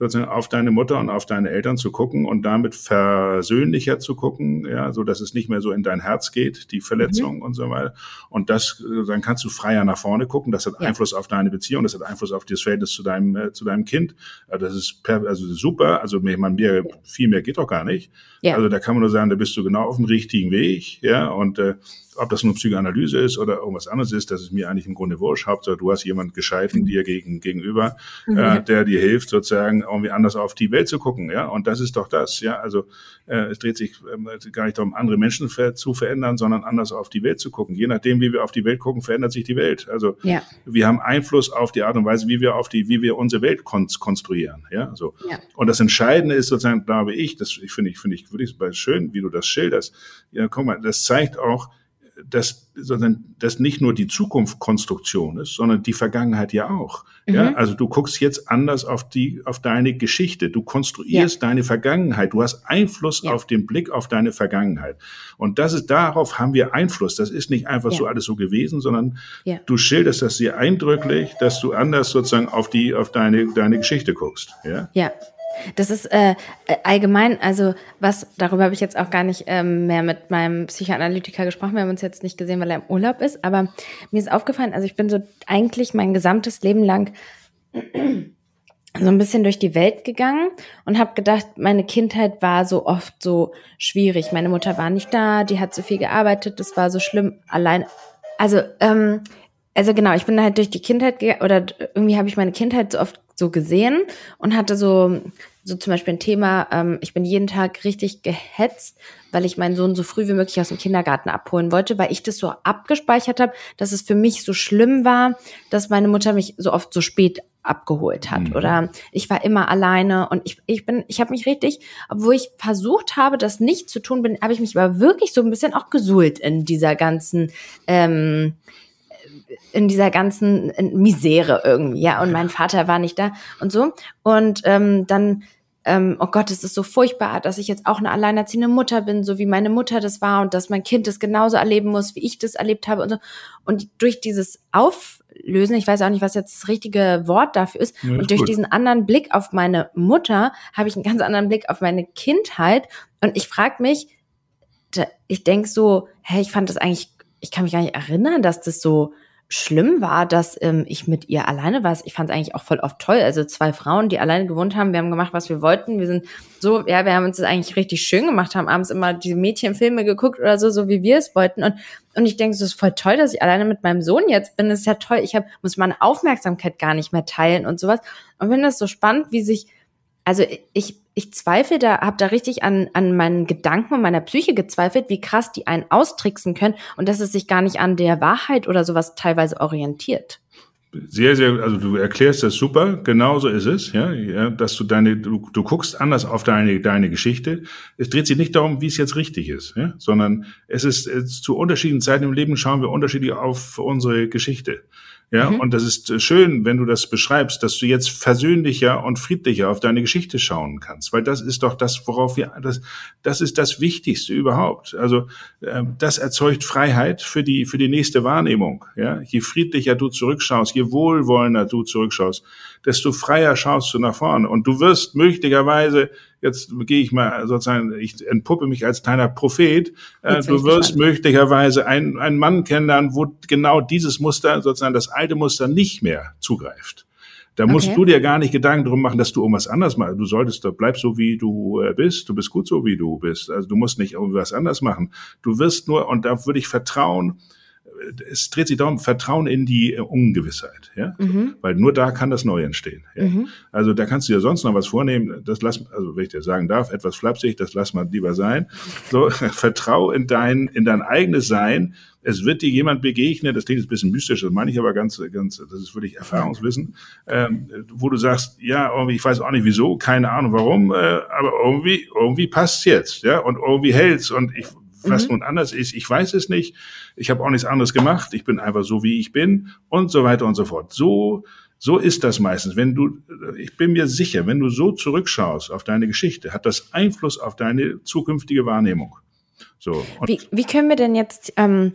auf deine Mutter und auf deine Eltern zu gucken und damit versöhnlicher zu gucken, ja, so dass es nicht mehr so in dein Herz geht, die Verletzung mhm. und so weiter. Und das, dann kannst du freier nach vorne gucken. Das hat ja. Einfluss auf deine Beziehung, das hat Einfluss auf das Verhältnis zu deinem, äh, zu deinem Kind. Also das ist per, also super. Also ich meine, mehr, viel mehr geht doch gar nicht. Ja. Also da kann man nur sagen, da bist du genau auf dem richtigen Weg, ja, und äh, ob das nur Psychoanalyse ist oder irgendwas anderes ist, das ist mir eigentlich im Grunde wurscht. Hauptsache, du hast jemand gescheiten dir gegen, gegenüber, mhm. äh, der dir hilft, sozusagen irgendwie anders auf die Welt zu gucken. Ja, und das ist doch das. Ja, also äh, es dreht sich äh, gar nicht darum, andere Menschen zu verändern, sondern anders auf die Welt zu gucken. Je nachdem, wie wir auf die Welt gucken, verändert sich die Welt. Also ja. wir haben Einfluss auf die Art und Weise, wie wir auf die, wie wir unsere Welt konstruieren. Ja, so. Ja. Und das Entscheidende ist sozusagen, glaube ich, das finde ich finde ich wirklich schön, wie du das schilderst. Ja, guck mal, das zeigt auch dass, sondern dass nicht nur die Zukunft Konstruktion ist, sondern die Vergangenheit ja auch. Mhm. Ja, also du guckst jetzt anders auf die, auf deine Geschichte. Du konstruierst ja. deine Vergangenheit. Du hast Einfluss ja. auf den Blick auf deine Vergangenheit. Und das ist, darauf haben wir Einfluss. Das ist nicht einfach so alles so gewesen, sondern du schilderst das sehr eindrücklich, dass du anders sozusagen auf die, auf deine, deine Geschichte guckst. Ja. Ja. Das ist äh, allgemein, also was, darüber habe ich jetzt auch gar nicht ähm, mehr mit meinem Psychoanalytiker gesprochen. Wir haben uns jetzt nicht gesehen, weil er im Urlaub ist, aber mir ist aufgefallen, also ich bin so eigentlich mein gesamtes Leben lang so ein bisschen durch die Welt gegangen und habe gedacht, meine Kindheit war so oft so schwierig. Meine Mutter war nicht da, die hat so viel gearbeitet, das war so schlimm allein. Also ähm, also genau, ich bin halt durch die Kindheit oder irgendwie habe ich meine Kindheit so oft so gesehen und hatte so so zum Beispiel ein Thema, ähm, ich bin jeden Tag richtig gehetzt, weil ich meinen Sohn so früh wie möglich aus dem Kindergarten abholen wollte, weil ich das so abgespeichert habe, dass es für mich so schlimm war, dass meine Mutter mich so oft so spät abgeholt hat mhm. oder ich war immer alleine und ich ich bin ich habe mich richtig obwohl ich versucht habe das nicht zu tun bin habe ich mich aber wirklich so ein bisschen auch gesuhlt in dieser ganzen ähm, in dieser ganzen Misere irgendwie, ja. Und mein Vater war nicht da und so. Und ähm, dann, ähm, oh Gott, es ist so furchtbar, dass ich jetzt auch eine alleinerziehende Mutter bin, so wie meine Mutter das war und dass mein Kind das genauso erleben muss, wie ich das erlebt habe und so. Und durch dieses Auflösen, ich weiß auch nicht, was jetzt das richtige Wort dafür ist, ja, und durch gut. diesen anderen Blick auf meine Mutter habe ich einen ganz anderen Blick auf meine Kindheit. Und ich frage mich, ich denk so, hey, ich fand das eigentlich, ich kann mich gar nicht erinnern, dass das so schlimm war, dass ähm, ich mit ihr alleine war. Ich fand es eigentlich auch voll oft toll. Also zwei Frauen, die alleine gewohnt haben, wir haben gemacht, was wir wollten. Wir sind so, ja, wir haben uns das eigentlich richtig schön gemacht, haben abends immer diese Mädchenfilme geguckt oder so, so wie wir es wollten. Und, und ich denke, es ist voll toll, dass ich alleine mit meinem Sohn jetzt bin. Das ist ja toll. Ich hab, muss meine Aufmerksamkeit gar nicht mehr teilen und sowas. Und finde das so spannend, wie sich also ich, ich zweifle da, habe da richtig an, an meinen Gedanken und meiner Psyche gezweifelt, wie krass die einen austricksen können und dass es sich gar nicht an der Wahrheit oder sowas teilweise orientiert. Sehr, sehr, also du erklärst das super, genauso ist es, ja, ja dass du deine, du, du guckst anders auf deine, deine Geschichte. Es dreht sich nicht darum, wie es jetzt richtig ist, ja, sondern es ist, es, zu unterschiedlichen Zeiten im Leben schauen wir unterschiedlich auf unsere Geschichte. Ja, mhm. und das ist äh, schön, wenn du das beschreibst, dass du jetzt versöhnlicher und friedlicher auf deine Geschichte schauen kannst, weil das ist doch das, worauf wir, das, das ist das Wichtigste überhaupt. Also äh, das erzeugt Freiheit für die für die nächste Wahrnehmung. Ja, je friedlicher du zurückschaust, je wohlwollender du zurückschaust, desto freier schaust du nach vorne und du wirst möglicherweise jetzt gehe ich mal sozusagen, ich entpuppe mich als kleiner Prophet, äh, du wirst möglicherweise einen, einen Mann kennenlernen, wo genau dieses Muster, sozusagen das alte Muster nicht mehr zugreift. Da musst okay. du dir gar nicht Gedanken drum machen, dass du irgendwas anders machst. Du solltest, bleib so wie du äh, bist. Du bist gut so wie du bist. Also du musst nicht irgendwas anders machen. Du wirst nur, und da würde ich vertrauen, es dreht sich darum, Vertrauen in die äh, Ungewissheit, ja, mhm. weil nur da kann das Neue entstehen. Ja? Mhm. Also da kannst du dir sonst noch was vornehmen. Das lass, also wenn ich dir sagen darf, etwas flapsig, das lass mal lieber sein. So, vertrau in dein in dein eigenes Sein. Es wird dir jemand begegnen, das klingt ein bisschen mystisch, das meine ich aber ganz, ganz, das ist wirklich Erfahrungswissen, ähm, wo du sagst, ja, irgendwie, ich weiß auch nicht wieso, keine Ahnung warum, äh, aber irgendwie, irgendwie passt's jetzt, ja, und irgendwie hält's und ich was mhm. nun anders ist, ich weiß es nicht. Ich habe auch nichts anderes gemacht. Ich bin einfach so, wie ich bin und so weiter und so fort. So, so ist das meistens. Wenn du, ich bin mir sicher, wenn du so zurückschaust auf deine Geschichte, hat das Einfluss auf deine zukünftige Wahrnehmung. So. wie, wie können wir denn jetzt ähm,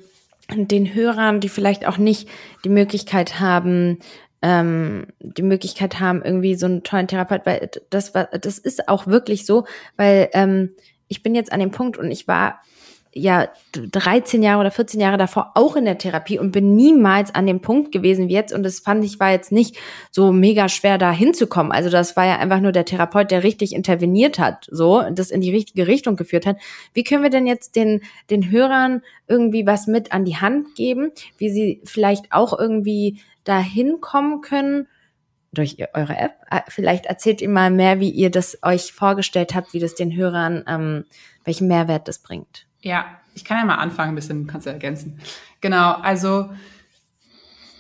den Hörern, die vielleicht auch nicht die Möglichkeit haben, ähm, die Möglichkeit haben, irgendwie so einen tollen Therapeut, weil das war, das ist auch wirklich so, weil ähm, ich bin jetzt an dem Punkt und ich war ja 13 Jahre oder 14 Jahre davor auch in der Therapie und bin niemals an dem Punkt gewesen wie jetzt. Und das fand ich war jetzt nicht so mega schwer, da hinzukommen. Also das war ja einfach nur der Therapeut, der richtig interveniert hat, so, das in die richtige Richtung geführt hat. Wie können wir denn jetzt den, den Hörern irgendwie was mit an die Hand geben, wie sie vielleicht auch irgendwie da hinkommen können? durch eure App. Ah, vielleicht erzählt ihr mal mehr, wie ihr das euch vorgestellt habt, wie das den Hörern, ähm, welchen Mehrwert das bringt. Ja, ich kann ja mal anfangen, ein bisschen, kannst du ergänzen. Genau, also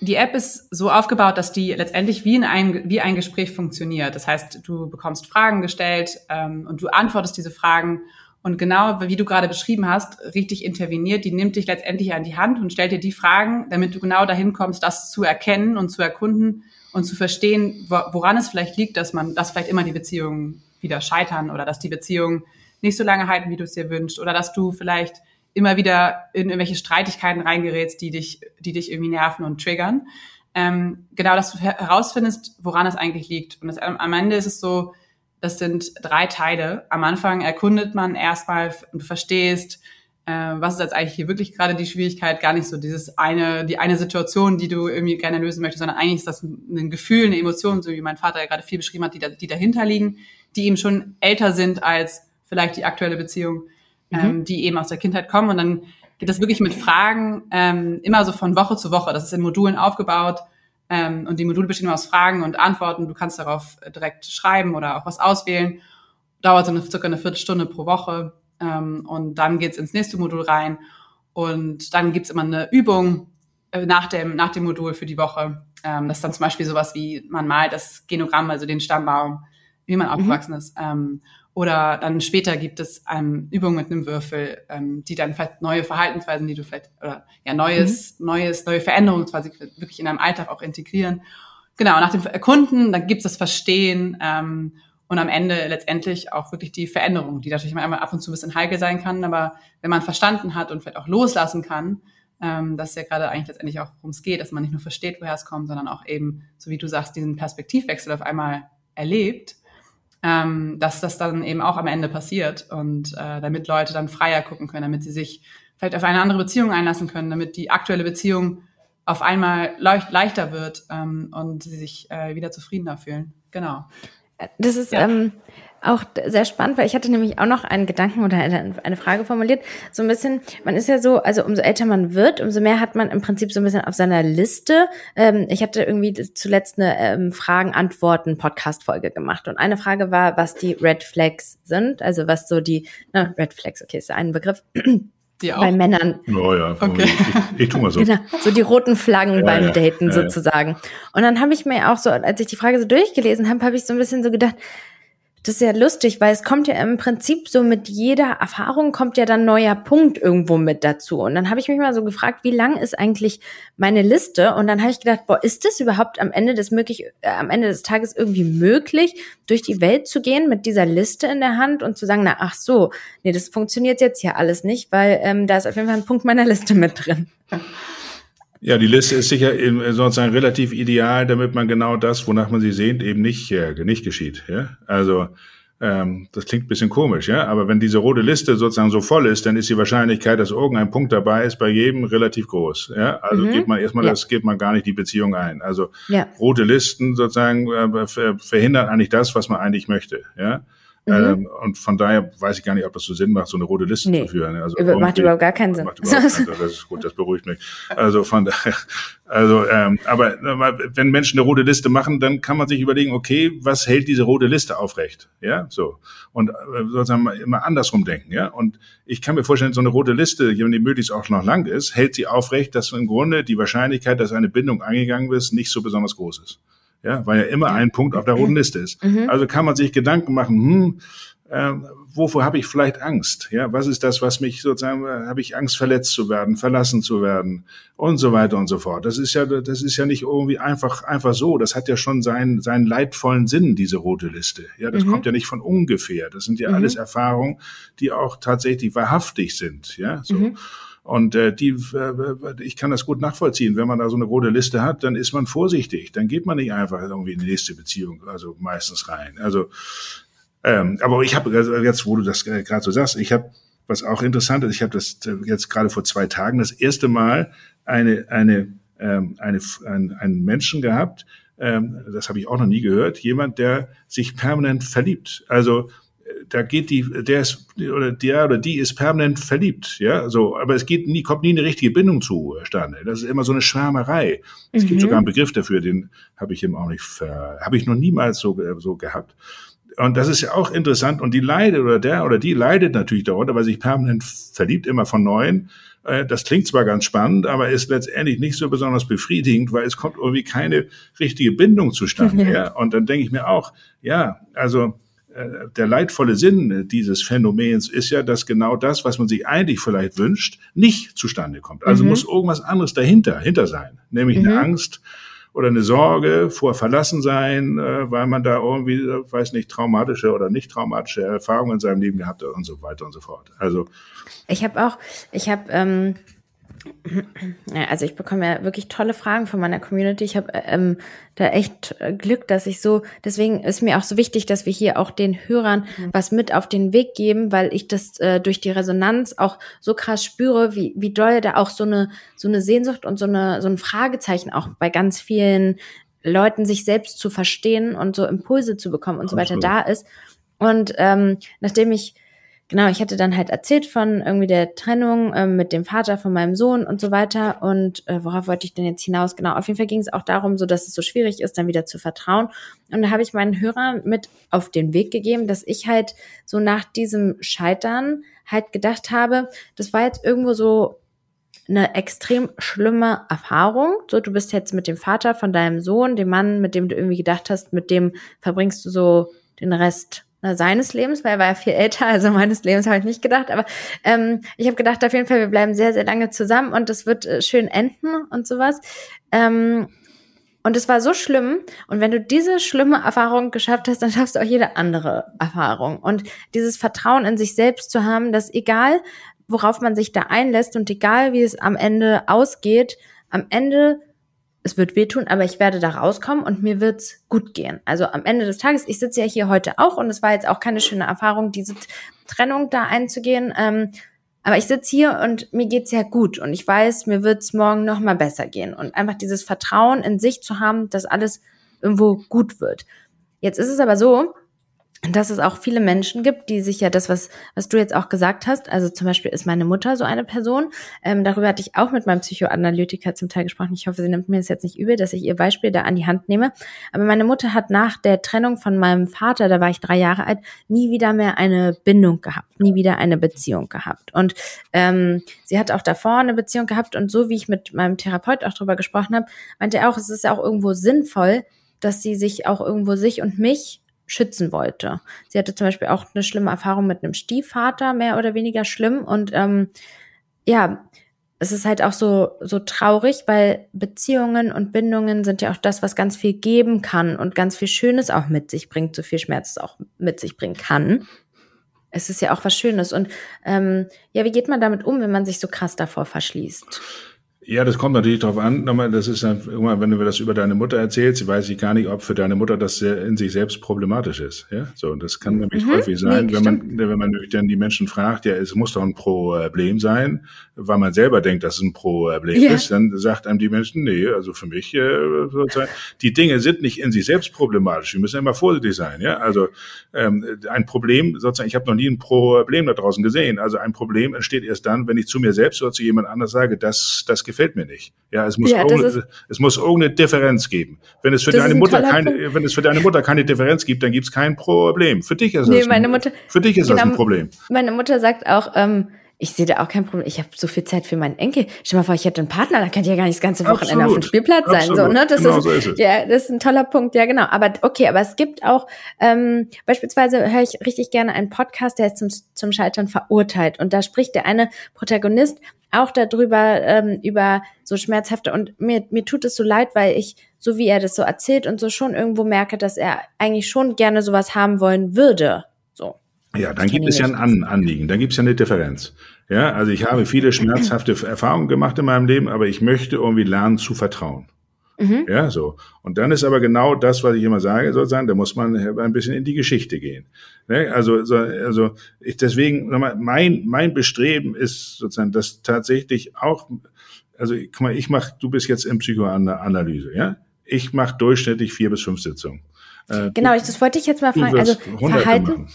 die App ist so aufgebaut, dass die letztendlich wie, in ein, wie ein Gespräch funktioniert. Das heißt, du bekommst Fragen gestellt ähm, und du antwortest diese Fragen und genau wie du gerade beschrieben hast, richtig interveniert, die nimmt dich letztendlich an die Hand und stellt dir die Fragen, damit du genau dahin kommst, das zu erkennen und zu erkunden und zu verstehen, woran es vielleicht liegt, dass man, dass vielleicht immer die Beziehungen wieder scheitern oder dass die Beziehungen nicht so lange halten, wie du es dir wünschst, oder dass du vielleicht immer wieder in irgendwelche Streitigkeiten reingerätst, die dich, die dich irgendwie nerven und triggern. Ähm, genau, dass du herausfindest, woran es eigentlich liegt. Und das, am Ende ist es so, das sind drei Teile. Am Anfang erkundet man erstmal und du verstehst, äh, was ist jetzt eigentlich hier wirklich gerade die Schwierigkeit, gar nicht so dieses eine, die eine Situation, die du irgendwie gerne lösen möchtest, sondern eigentlich ist das ein Gefühl, eine Emotion, so wie mein Vater ja gerade viel beschrieben hat, die, da, die dahinter liegen, die eben schon älter sind als vielleicht die aktuelle Beziehung, mhm. ähm, die eben aus der Kindheit kommen. Und dann geht das wirklich mit Fragen ähm, immer so von Woche zu Woche. Das ist in Modulen aufgebaut. Ähm, und die Module bestehen aus Fragen und Antworten. Du kannst darauf äh, direkt schreiben oder auch was auswählen. Dauert so eine, circa eine Viertelstunde pro Woche. Ähm, und dann geht's ins nächste Modul rein. Und dann gibt's immer eine Übung äh, nach, dem, nach dem Modul für die Woche. Ähm, das ist dann zum Beispiel sowas wie, man malt das Genogramm, also den Stammbaum, wie man mhm. aufgewachsen mhm. ist. Ähm, oder dann später gibt es ähm, Übungen mit einem Würfel, ähm, die dann vielleicht neue Verhaltensweisen, die du vielleicht, oder ja, neues, mhm. neues, neue Veränderungen quasi wirklich in deinem Alltag auch integrieren. Genau, nach dem Erkunden, dann gibt es das Verstehen ähm, und am Ende letztendlich auch wirklich die Veränderung, die natürlich einmal ab und zu ein bisschen heikel sein kann, aber wenn man verstanden hat und vielleicht auch loslassen kann, ähm, das ist ja gerade eigentlich letztendlich auch, worum es geht, dass man nicht nur versteht, woher es kommt, sondern auch eben, so wie du sagst, diesen Perspektivwechsel auf einmal erlebt, ähm, dass das dann eben auch am Ende passiert und äh, damit Leute dann freier gucken können, damit sie sich vielleicht auf eine andere Beziehung einlassen können, damit die aktuelle Beziehung auf einmal leicht, leichter wird ähm, und sie sich äh, wieder zufriedener fühlen. Genau. Das ist, ja. ähm, auch sehr spannend, weil ich hatte nämlich auch noch einen Gedanken oder eine, Frage formuliert. So ein bisschen, man ist ja so, also umso älter man wird, umso mehr hat man im Prinzip so ein bisschen auf seiner Liste. Ähm, ich hatte irgendwie zuletzt eine ähm, Fragen-Antworten-Podcast-Folge gemacht und eine Frage war, was die Red Flags sind, also was so die, na, Red Flags, okay, ist ja ein Begriff. Die auch? Bei Männern. Oh ja, okay. ich, ich tu mal so. Genau, so die roten Flaggen ja, beim Daten ja, sozusagen. Und dann habe ich mir auch so, als ich die Frage so durchgelesen habe, habe ich so ein bisschen so gedacht, das ist ja lustig, weil es kommt ja im Prinzip so mit jeder Erfahrung kommt ja dann neuer Punkt irgendwo mit dazu. Und dann habe ich mich mal so gefragt, wie lang ist eigentlich meine Liste? Und dann habe ich gedacht, boah, ist das überhaupt am Ende des möglich, äh, am Ende des Tages irgendwie möglich, durch die Welt zu gehen mit dieser Liste in der Hand und zu sagen, na ach so, nee, das funktioniert jetzt hier alles nicht, weil ähm, da ist auf jeden Fall ein Punkt meiner Liste mit drin. Ja, die Liste ist sicher sozusagen relativ ideal, damit man genau das, wonach man sie sehnt, eben nicht, äh, nicht geschieht. Ja? Also ähm, das klingt bisschen komisch, ja, aber wenn diese rote Liste sozusagen so voll ist, dann ist die Wahrscheinlichkeit, dass irgendein Punkt dabei ist, bei jedem relativ groß. Ja, also mhm. geht man erstmal, ja. das geht man gar nicht die Beziehung ein. Also ja. rote Listen sozusagen äh, verhindern eigentlich das, was man eigentlich möchte. Ja, Mhm. Ähm, und von daher weiß ich gar nicht, ob das so Sinn macht, so eine rote Liste nee. zu führen. Also macht überhaupt gar keinen Sinn. Macht überhaupt keinen Sinn. Das ist gut, das beruhigt mich. Also von daher, also ähm, aber wenn Menschen eine rote Liste machen, dann kann man sich überlegen, okay, was hält diese rote Liste aufrecht? Ja, so und äh, sozusagen immer andersrum denken. Ja, und ich kann mir vorstellen, so eine rote Liste, wenn die möglichst auch noch lang ist, hält sie aufrecht, dass im Grunde die Wahrscheinlichkeit, dass eine Bindung eingegangen wird, nicht so besonders groß ist ja, weil ja immer ein Punkt auf der roten Liste ist. Mhm. Also kann man sich Gedanken machen, hm, äh, wovor habe ich vielleicht Angst? Ja, was ist das, was mich sozusagen, äh, habe ich Angst, verletzt zu werden, verlassen zu werden und so weiter und so fort. Das ist ja, das ist ja nicht irgendwie einfach, einfach so. Das hat ja schon seinen, seinen leidvollen Sinn, diese rote Liste. Ja, das mhm. kommt ja nicht von ungefähr. Das sind ja mhm. alles Erfahrungen, die auch tatsächlich wahrhaftig sind. Ja, so. Mhm. Und äh, die, äh, ich kann das gut nachvollziehen. Wenn man da so eine rote Liste hat, dann ist man vorsichtig. Dann geht man nicht einfach irgendwie in die nächste Beziehung, also meistens rein. Also, ähm, aber ich habe jetzt, wo du das gerade so sagst, ich habe was auch interessant ist. Ich habe das äh, jetzt gerade vor zwei Tagen das erste Mal eine eine ähm, eine ein, einen Menschen gehabt. Ähm, das habe ich auch noch nie gehört. Jemand, der sich permanent verliebt. Also da geht die, der ist, oder der oder die ist permanent verliebt, ja, so, aber es geht nie, kommt nie eine richtige Bindung zustande. Das ist immer so eine Schwärmerei. Es mhm. gibt sogar einen Begriff dafür, den habe ich eben auch nicht, habe ich noch niemals so, so gehabt. Und das ist ja auch interessant. Und die leidet oder der oder die leidet natürlich darunter, weil sich permanent verliebt, immer von Neuen. Äh, das klingt zwar ganz spannend, aber ist letztendlich nicht so besonders befriedigend, weil es kommt irgendwie keine richtige Bindung zustande. Ja. ja. Und dann denke ich mir auch, ja, also äh, der leidvolle Sinn dieses Phänomens ist ja, dass genau das, was man sich eigentlich vielleicht wünscht, nicht zustande kommt. Also mhm. muss irgendwas anderes dahinter, hinter sein, nämlich mhm. eine Angst oder eine Sorge vor Verlassensein, äh, weil man da irgendwie, äh, weiß nicht, traumatische oder nicht traumatische Erfahrungen in seinem Leben gehabt hat und so weiter und so fort. Also ich habe auch, ich habe ähm, also ich bekomme ja wirklich tolle Fragen von meiner Community. Ich habe ähm, da echt äh, Glück, dass ich so, deswegen ist mir auch so wichtig, dass wir hier auch den Hörern mhm. was mit auf den Weg geben, weil ich das äh, durch die Resonanz auch so krass spüre, wie, wie doll da auch so eine, so eine Sehnsucht und so eine, so ein Fragezeichen auch bei ganz vielen Leuten, sich selbst zu verstehen und so Impulse zu bekommen und so weiter da ist. Und ähm, nachdem ich genau, ich hatte dann halt erzählt von irgendwie der Trennung ähm, mit dem Vater von meinem Sohn und so weiter. Und äh, worauf wollte ich denn jetzt hinaus? Genau, auf jeden Fall ging es auch darum, so dass es so schwierig ist, dann wieder zu vertrauen. Und da habe ich meinen Hörern mit auf den Weg gegeben, dass ich halt so nach diesem Scheitern halt gedacht habe, das war jetzt irgendwo so eine extrem schlimme Erfahrung. So, du bist jetzt mit dem Vater von deinem Sohn, dem Mann, mit dem du irgendwie gedacht hast, mit dem verbringst du so den Rest seines Lebens, weil er war ja viel älter, also meines Lebens habe ich nicht gedacht, aber ähm, ich habe gedacht, auf jeden Fall, wir bleiben sehr, sehr lange zusammen und das wird äh, schön enden und sowas. Ähm, und es war so schlimm. Und wenn du diese schlimme Erfahrung geschafft hast, dann schaffst du auch jede andere Erfahrung. Und dieses Vertrauen in sich selbst zu haben, dass egal, worauf man sich da einlässt und egal, wie es am Ende ausgeht, am Ende es wird wehtun, aber ich werde da rauskommen und mir wird's gut gehen. Also am Ende des Tages, ich sitze ja hier heute auch und es war jetzt auch keine schöne Erfahrung, diese Trennung da einzugehen. Ähm, aber ich sitze hier und mir geht's ja gut und ich weiß, mir wird's morgen noch mal besser gehen und einfach dieses Vertrauen in sich zu haben, dass alles irgendwo gut wird. Jetzt ist es aber so, dass es auch viele Menschen gibt, die sich ja das, was, was du jetzt auch gesagt hast, also zum Beispiel ist meine Mutter so eine Person, ähm, darüber hatte ich auch mit meinem Psychoanalytiker zum Teil gesprochen. Ich hoffe, sie nimmt mir das jetzt nicht übel, dass ich ihr Beispiel da an die Hand nehme. Aber meine Mutter hat nach der Trennung von meinem Vater, da war ich drei Jahre alt, nie wieder mehr eine Bindung gehabt, nie wieder eine Beziehung gehabt. Und ähm, sie hat auch davor eine Beziehung gehabt und so wie ich mit meinem Therapeut auch drüber gesprochen habe, meinte er auch, es ist ja auch irgendwo sinnvoll, dass sie sich auch irgendwo sich und mich schützen wollte. Sie hatte zum Beispiel auch eine schlimme Erfahrung mit einem Stiefvater, mehr oder weniger schlimm. Und ähm, ja, es ist halt auch so, so traurig, weil Beziehungen und Bindungen sind ja auch das, was ganz viel geben kann und ganz viel Schönes auch mit sich bringt, so viel Schmerz es auch mit sich bringen kann. Es ist ja auch was Schönes. Und ähm, ja, wie geht man damit um, wenn man sich so krass davor verschließt? Ja, das kommt natürlich drauf an. Nochmal, das ist dann wenn du das über deine Mutter erzählst, weiß ich gar nicht, ob für deine Mutter das in sich selbst problematisch ist. Ja, so und das kann nämlich mhm. häufig sein, nee, wenn man wenn man nämlich dann die Menschen fragt, ja, es muss doch ein Problem sein, weil man selber denkt, dass es ein Problem ja. ist, dann sagt einem die Menschen, nee, also für mich äh, sozusagen, die Dinge sind nicht in sich selbst problematisch. Wir müssen immer vorsichtig sein. Ja, also ähm, ein Problem sozusagen, ich habe noch nie ein Problem da draußen gesehen. Also ein Problem entsteht erst dann, wenn ich zu mir selbst oder zu jemand anders sage, dass das gefällt mir nicht. Ja, es muss, ja, irgende, es muss irgendeine Differenz geben. Wenn es für deine Mutter keine, Punkt. wenn es für deine Mutter keine Differenz gibt, dann gibt es kein Problem. Für dich ist nee, das meine ein, Mutter, für dich ist genau, das ein Problem. Meine Mutter sagt auch, ähm, ich sehe da auch kein Problem. Ich habe so viel Zeit für meinen Enkel. Stell mal vor, ich hätte einen Partner, dann könnte ich ja gar nicht das ganze Wochenende Absolut. auf dem Spielplatz sein. So, ne? Das genau ist, so ist. Ja, das ist ein toller Punkt. Ja, genau. Aber okay, aber es gibt auch ähm, beispielsweise höre ich richtig gerne einen Podcast, der ist zum zum Scheitern verurteilt und da spricht der eine Protagonist auch darüber ähm, über so schmerzhafte und mir mir tut es so leid, weil ich so wie er das so erzählt und so schon irgendwo merke, dass er eigentlich schon gerne sowas haben wollen würde. Ja, dann gibt es ja ein An Anliegen, dann gibt es ja eine Differenz. Ja, also ich habe viele schmerzhafte Erfahrungen gemacht in meinem Leben, aber ich möchte irgendwie lernen zu vertrauen. Mhm. Ja, so. Und dann ist aber genau das, was ich immer sage, sozusagen, da muss man ein bisschen in die Geschichte gehen. Ne? Also, so, also ich deswegen, nochmal, mein, mein Bestreben ist sozusagen, dass tatsächlich auch, also guck mal, ich mach, du bist jetzt in Psychoanalyse, ja? Ich mache durchschnittlich vier bis fünf Sitzungen. Äh, genau, ich, das wollte ich jetzt mal fragen. Also Verhalten. Machen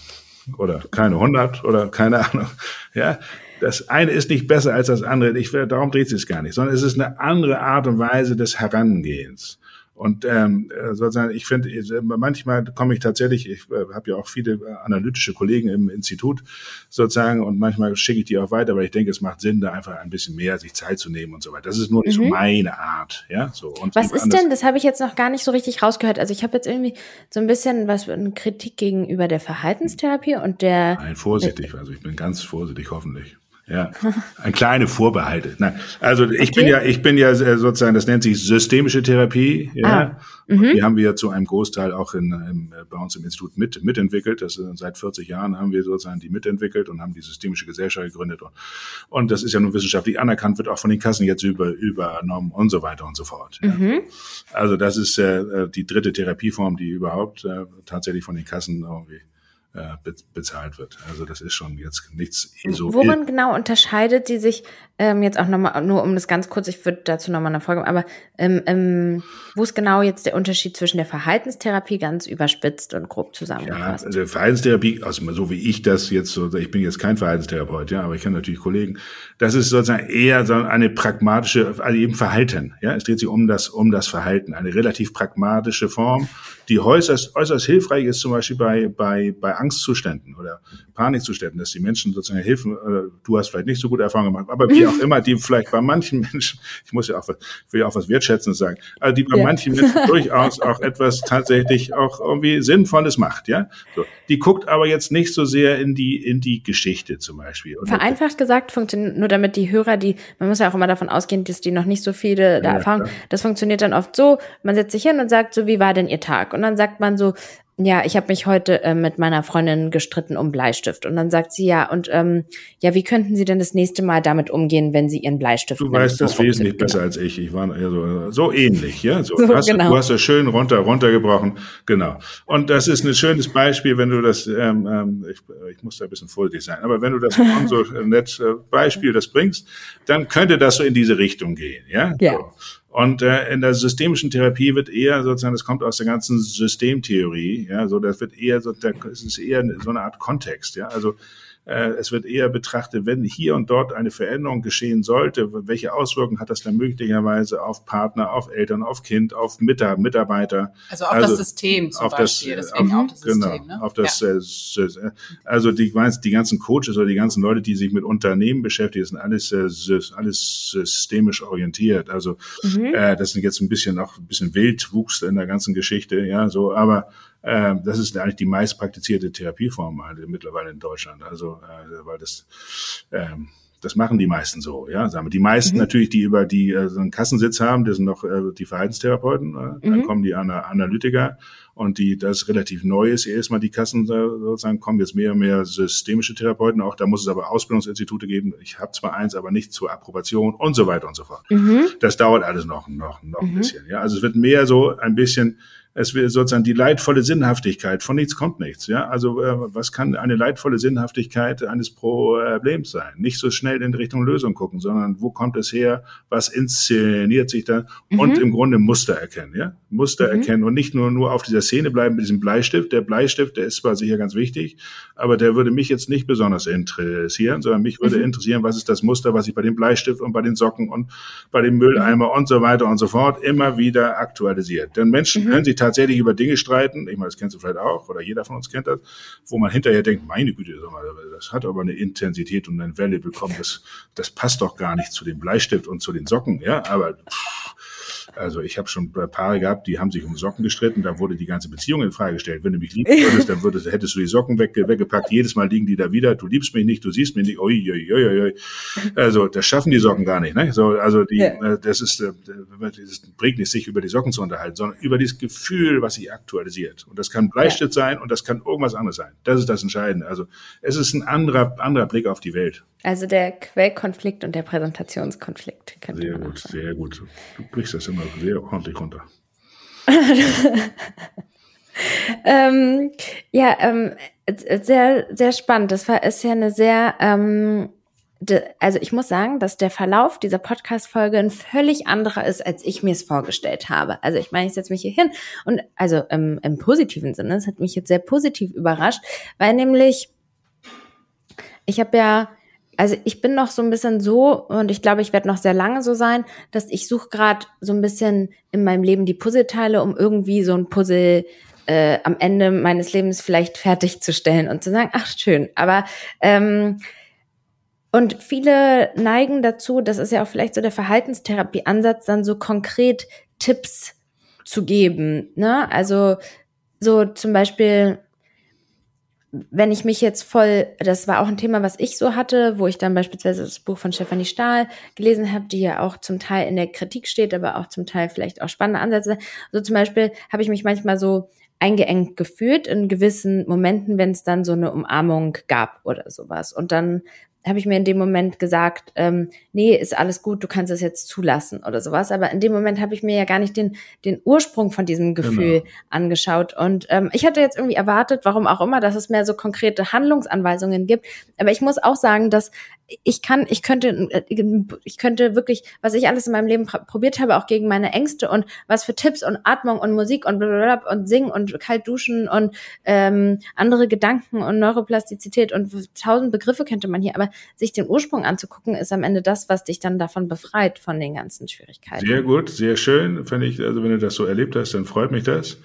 oder keine 100 oder keine Ahnung. Ja, das eine ist nicht besser als das andere. Ich, darum dreht es gar nicht, sondern es ist eine andere Art und Weise des Herangehens. Und ähm, äh, sozusagen, ich finde, äh, manchmal komme ich tatsächlich, ich äh, habe ja auch viele äh, analytische Kollegen im Institut sozusagen und manchmal schicke ich die auch weiter, weil ich denke, es macht Sinn, da einfach ein bisschen mehr sich Zeit zu nehmen und so weiter. Das ist nur nicht mhm. so meine Art, ja. So. Und was ist denn, das habe ich jetzt noch gar nicht so richtig rausgehört. Also ich habe jetzt irgendwie so ein bisschen was eine Kritik gegenüber der Verhaltenstherapie und der. Nein, vorsichtig, also ich bin ganz vorsichtig, hoffentlich. Ja, ein kleine Vorbehalte. Nein, also ich okay. bin ja, ich bin ja sozusagen, das nennt sich systemische Therapie. Ja, ah. mhm. die haben wir zu einem Großteil auch in, in, bei uns im Institut mit mitentwickelt. Das seit 40 Jahren haben wir sozusagen die mitentwickelt und haben die systemische Gesellschaft gegründet. Und, und das ist ja nun wissenschaftlich anerkannt, wird auch von den Kassen jetzt über, übernommen und so weiter und so fort. Ja. Mhm. Also das ist äh, die dritte Therapieform, die überhaupt äh, tatsächlich von den Kassen irgendwie äh, bezahlt wird. Also das ist schon jetzt nichts so. Woran genau unterscheidet sie sich ähm, jetzt auch nochmal, nur um das ganz kurz, ich würde dazu nochmal eine Folge, aber ähm, ähm, wo ist genau jetzt der Unterschied zwischen der Verhaltenstherapie ganz überspitzt und grob zusammengefasst? Ja, also Verhaltenstherapie, also so wie ich das jetzt so, ich bin jetzt kein Verhaltenstherapeut, ja, aber ich kenne natürlich Kollegen, das ist sozusagen eher so eine pragmatische, also eben Verhalten, ja, es dreht sich um das, um das Verhalten, eine relativ pragmatische Form, die äußerst, äußerst hilfreich ist, zum Beispiel bei, bei, bei Angstzuständen oder Panikzuständen, dass die Menschen sozusagen helfen, äh, du hast vielleicht nicht so gute Erfahrungen gemacht, aber wie auch immer, die vielleicht bei manchen Menschen, ich muss ja auch, will ja auch was Wertschätzendes sagen, also die bei ja. manchen Menschen durchaus auch etwas tatsächlich auch irgendwie Sinnvolles macht, ja. So. Die guckt aber jetzt nicht so sehr in die, in die Geschichte zum Beispiel. Und Vereinfacht gesagt funktioniert, nur damit die Hörer, die, man muss ja auch immer davon ausgehen, dass die noch nicht so viele da ja, Erfahrung, das funktioniert dann oft so, man setzt sich hin und sagt so, wie war denn ihr Tag? Und dann sagt man so, ja, ich habe mich heute äh, mit meiner Freundin gestritten um Bleistift. Und dann sagt sie, ja, und ähm, ja, wie könnten Sie denn das nächste Mal damit umgehen, wenn Sie Ihren Bleistift Du weißt das wesentlich besser genau. als ich. Ich war eher so, so ähnlich, ja. So, so hast, genau. Du hast das schön runter, runtergebrochen. Genau. Und das ist ein schönes Beispiel, wenn du das, ähm, ähm, ich, ich muss da ein bisschen vorsichtig sein, aber wenn du das so nett äh, Beispiel das bringst, dann könnte das so in diese Richtung gehen, ja. Ja. So. Und äh, in der systemischen Therapie wird eher sozusagen, das kommt aus der ganzen Systemtheorie, ja, so das wird eher so, das ist eher so eine Art Kontext, ja, also es wird eher betrachtet, wenn hier und dort eine Veränderung geschehen sollte, welche Auswirkungen hat das dann möglicherweise auf Partner, auf Eltern, auf Kind, auf Mitarbeiter? Also auf also das System zum auf Beispiel, das, deswegen auf, auch das genau, System. Ne? Auf das, ja. äh, also die, die ganzen Coaches oder die ganzen Leute, die sich mit Unternehmen beschäftigen, sind alles, äh, alles systemisch orientiert. Also mhm. äh, das sind jetzt ein bisschen auch ein bisschen Wildwuchs in der ganzen Geschichte, ja, so, aber das ist eigentlich die meist praktizierte Therapieform halt mittlerweile in Deutschland. Also, äh, weil das, ähm, das machen die meisten so, ja. Sagen wir, die meisten mhm. natürlich, die über die äh, so einen Kassensitz haben, das sind noch äh, die Verhaltenstherapeuten. Mhm. Dann kommen die Ana Analytiker und die das relativ neu ist. Erstmal die Kassen sozusagen kommen jetzt mehr und mehr systemische Therapeuten. Auch da muss es aber Ausbildungsinstitute geben. Ich habe zwar eins, aber nicht zur Approbation und so weiter und so fort. Mhm. Das dauert alles noch noch noch ein mhm. bisschen. Ja, also es wird mehr so ein bisschen es will sozusagen die leidvolle Sinnhaftigkeit. Von nichts kommt nichts. Ja, also äh, was kann eine leidvolle Sinnhaftigkeit eines Problems sein? Nicht so schnell in Richtung Lösung gucken, sondern wo kommt es her? Was inszeniert sich da? Mhm. Und im Grunde Muster erkennen. Ja, Muster mhm. erkennen und nicht nur nur auf dieser Szene bleiben mit diesem Bleistift. Der Bleistift, der ist zwar sicher ganz wichtig, aber der würde mich jetzt nicht besonders interessieren, sondern mich würde mhm. interessieren, was ist das Muster, was ich bei dem Bleistift und bei den Socken und bei dem Mülleimer und so weiter und so fort immer wieder aktualisiert. Denn Menschen mhm. können sich tatsächlich über Dinge streiten, ich meine, das kennst du vielleicht auch, oder jeder von uns kennt das, wo man hinterher denkt, meine Güte, das hat aber eine Intensität und eine Welle bekommen, das, das passt doch gar nicht zu dem Bleistift und zu den Socken, ja, aber pff, also ich habe schon Paare gehabt, die haben sich um Socken gestritten, da wurde die ganze Beziehung in Frage gestellt. Wenn du mich lieben würdest, dann würdest, hättest du die Socken weg, weggepackt. Jedes Mal liegen die da wieder. Du liebst mich nicht, du siehst mich nicht. Ui, ui, ui, ui. Also das schaffen die Socken gar nicht. Ne? So, also die, ja. äh, das ist, äh, das bringt nicht sich über die Socken zu unterhalten, sondern über dieses Gefühl, was sich aktualisiert. Und das kann Bleistift ja. sein und das kann irgendwas anderes sein. Das ist das Entscheidende. Also es ist ein anderer, anderer Blick auf die Welt. Also der Quellkonflikt und der Präsentationskonflikt. Sehr gut, sehr gut. Du brichst das immer sehr ordentlich runter. ähm, ja, ähm, sehr, sehr spannend. Das war, ist ja eine sehr, ähm, de, also ich muss sagen, dass der Verlauf dieser Podcast-Folge ein völlig anderer ist, als ich mir es vorgestellt habe. Also ich meine, ich setze mich hier hin und also im, im positiven Sinne, es hat mich jetzt sehr positiv überrascht, weil nämlich ich habe ja also ich bin noch so ein bisschen so und ich glaube, ich werde noch sehr lange so sein, dass ich suche gerade so ein bisschen in meinem Leben die Puzzleteile, um irgendwie so ein Puzzle äh, am Ende meines Lebens vielleicht fertigzustellen und zu sagen, ach schön. Aber ähm, und viele neigen dazu, das ist ja auch vielleicht so der Verhaltenstherapie-Ansatz, dann so konkret Tipps zu geben. Ne? Also so zum Beispiel wenn ich mich jetzt voll, das war auch ein Thema, was ich so hatte, wo ich dann beispielsweise das Buch von Stefanie Stahl gelesen habe, die ja auch zum Teil in der Kritik steht, aber auch zum Teil vielleicht auch spannende Ansätze. So zum Beispiel habe ich mich manchmal so eingeengt gefühlt in gewissen Momenten, wenn es dann so eine Umarmung gab oder sowas. Und dann habe ich mir in dem Moment gesagt, ähm, nee, ist alles gut, du kannst es jetzt zulassen oder sowas. Aber in dem Moment habe ich mir ja gar nicht den, den Ursprung von diesem Gefühl genau. angeschaut. Und ähm, ich hatte jetzt irgendwie erwartet, warum auch immer, dass es mehr so konkrete Handlungsanweisungen gibt. Aber ich muss auch sagen, dass ich kann, ich könnte, ich könnte wirklich, was ich alles in meinem Leben probiert habe, auch gegen meine Ängste und was für Tipps und Atmung und Musik und blablabla und Singen und kalt duschen und ähm, andere Gedanken und Neuroplastizität und tausend Begriffe könnte man hier, aber sich den Ursprung anzugucken, ist am Ende das, was dich dann davon befreit von den ganzen Schwierigkeiten. Sehr gut, sehr schön, finde ich. Also wenn du das so erlebt hast, dann freut mich das,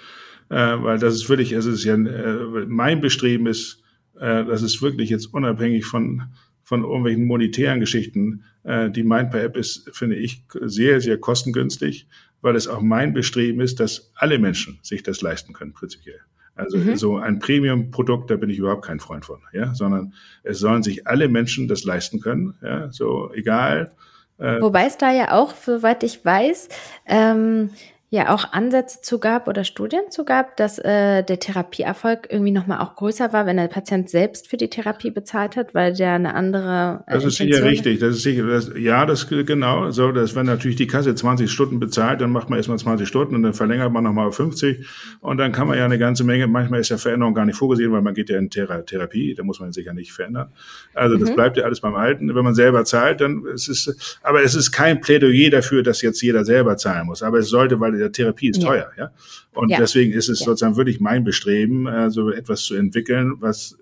äh, weil das ist wirklich, es ist ja äh, mein Bestreben ist, äh, das ist wirklich jetzt unabhängig von von irgendwelchen monetären Geschichten. Äh, die MindPay-App ist, finde ich, sehr, sehr kostengünstig, weil es auch mein Bestreben ist, dass alle Menschen sich das leisten können, prinzipiell. Also mhm. so ein Premium-Produkt, da bin ich überhaupt kein Freund von, ja, sondern es sollen sich alle Menschen das leisten können, ja, so egal. Äh, Wobei es da ja auch, soweit ich weiß, ähm, ja auch Ansätze zu gab oder Studien zu gab, dass äh, der Therapieerfolg irgendwie nochmal auch größer war, wenn der Patient selbst für die Therapie bezahlt hat, weil der eine andere. Äh, das ist sicher richtig. Das ist sicher, das, ja, das genau. So, dass wenn natürlich die Kasse 20 Stunden bezahlt, dann macht man erstmal 20 Stunden und dann verlängert man nochmal auf 50 und dann kann man ja eine ganze Menge. Manchmal ist ja Veränderung gar nicht vorgesehen, weil man geht ja in Thera Therapie, da muss man sich ja nicht verändern. Also das mhm. bleibt ja alles beim Alten. Wenn man selber zahlt, dann ist es. Aber es ist kein Plädoyer dafür, dass jetzt jeder selber zahlen muss. Aber es sollte, weil der Therapie ist ja. teuer, ja. Und ja. deswegen ist es ja. sozusagen wirklich mein Bestreben, also etwas zu entwickeln, was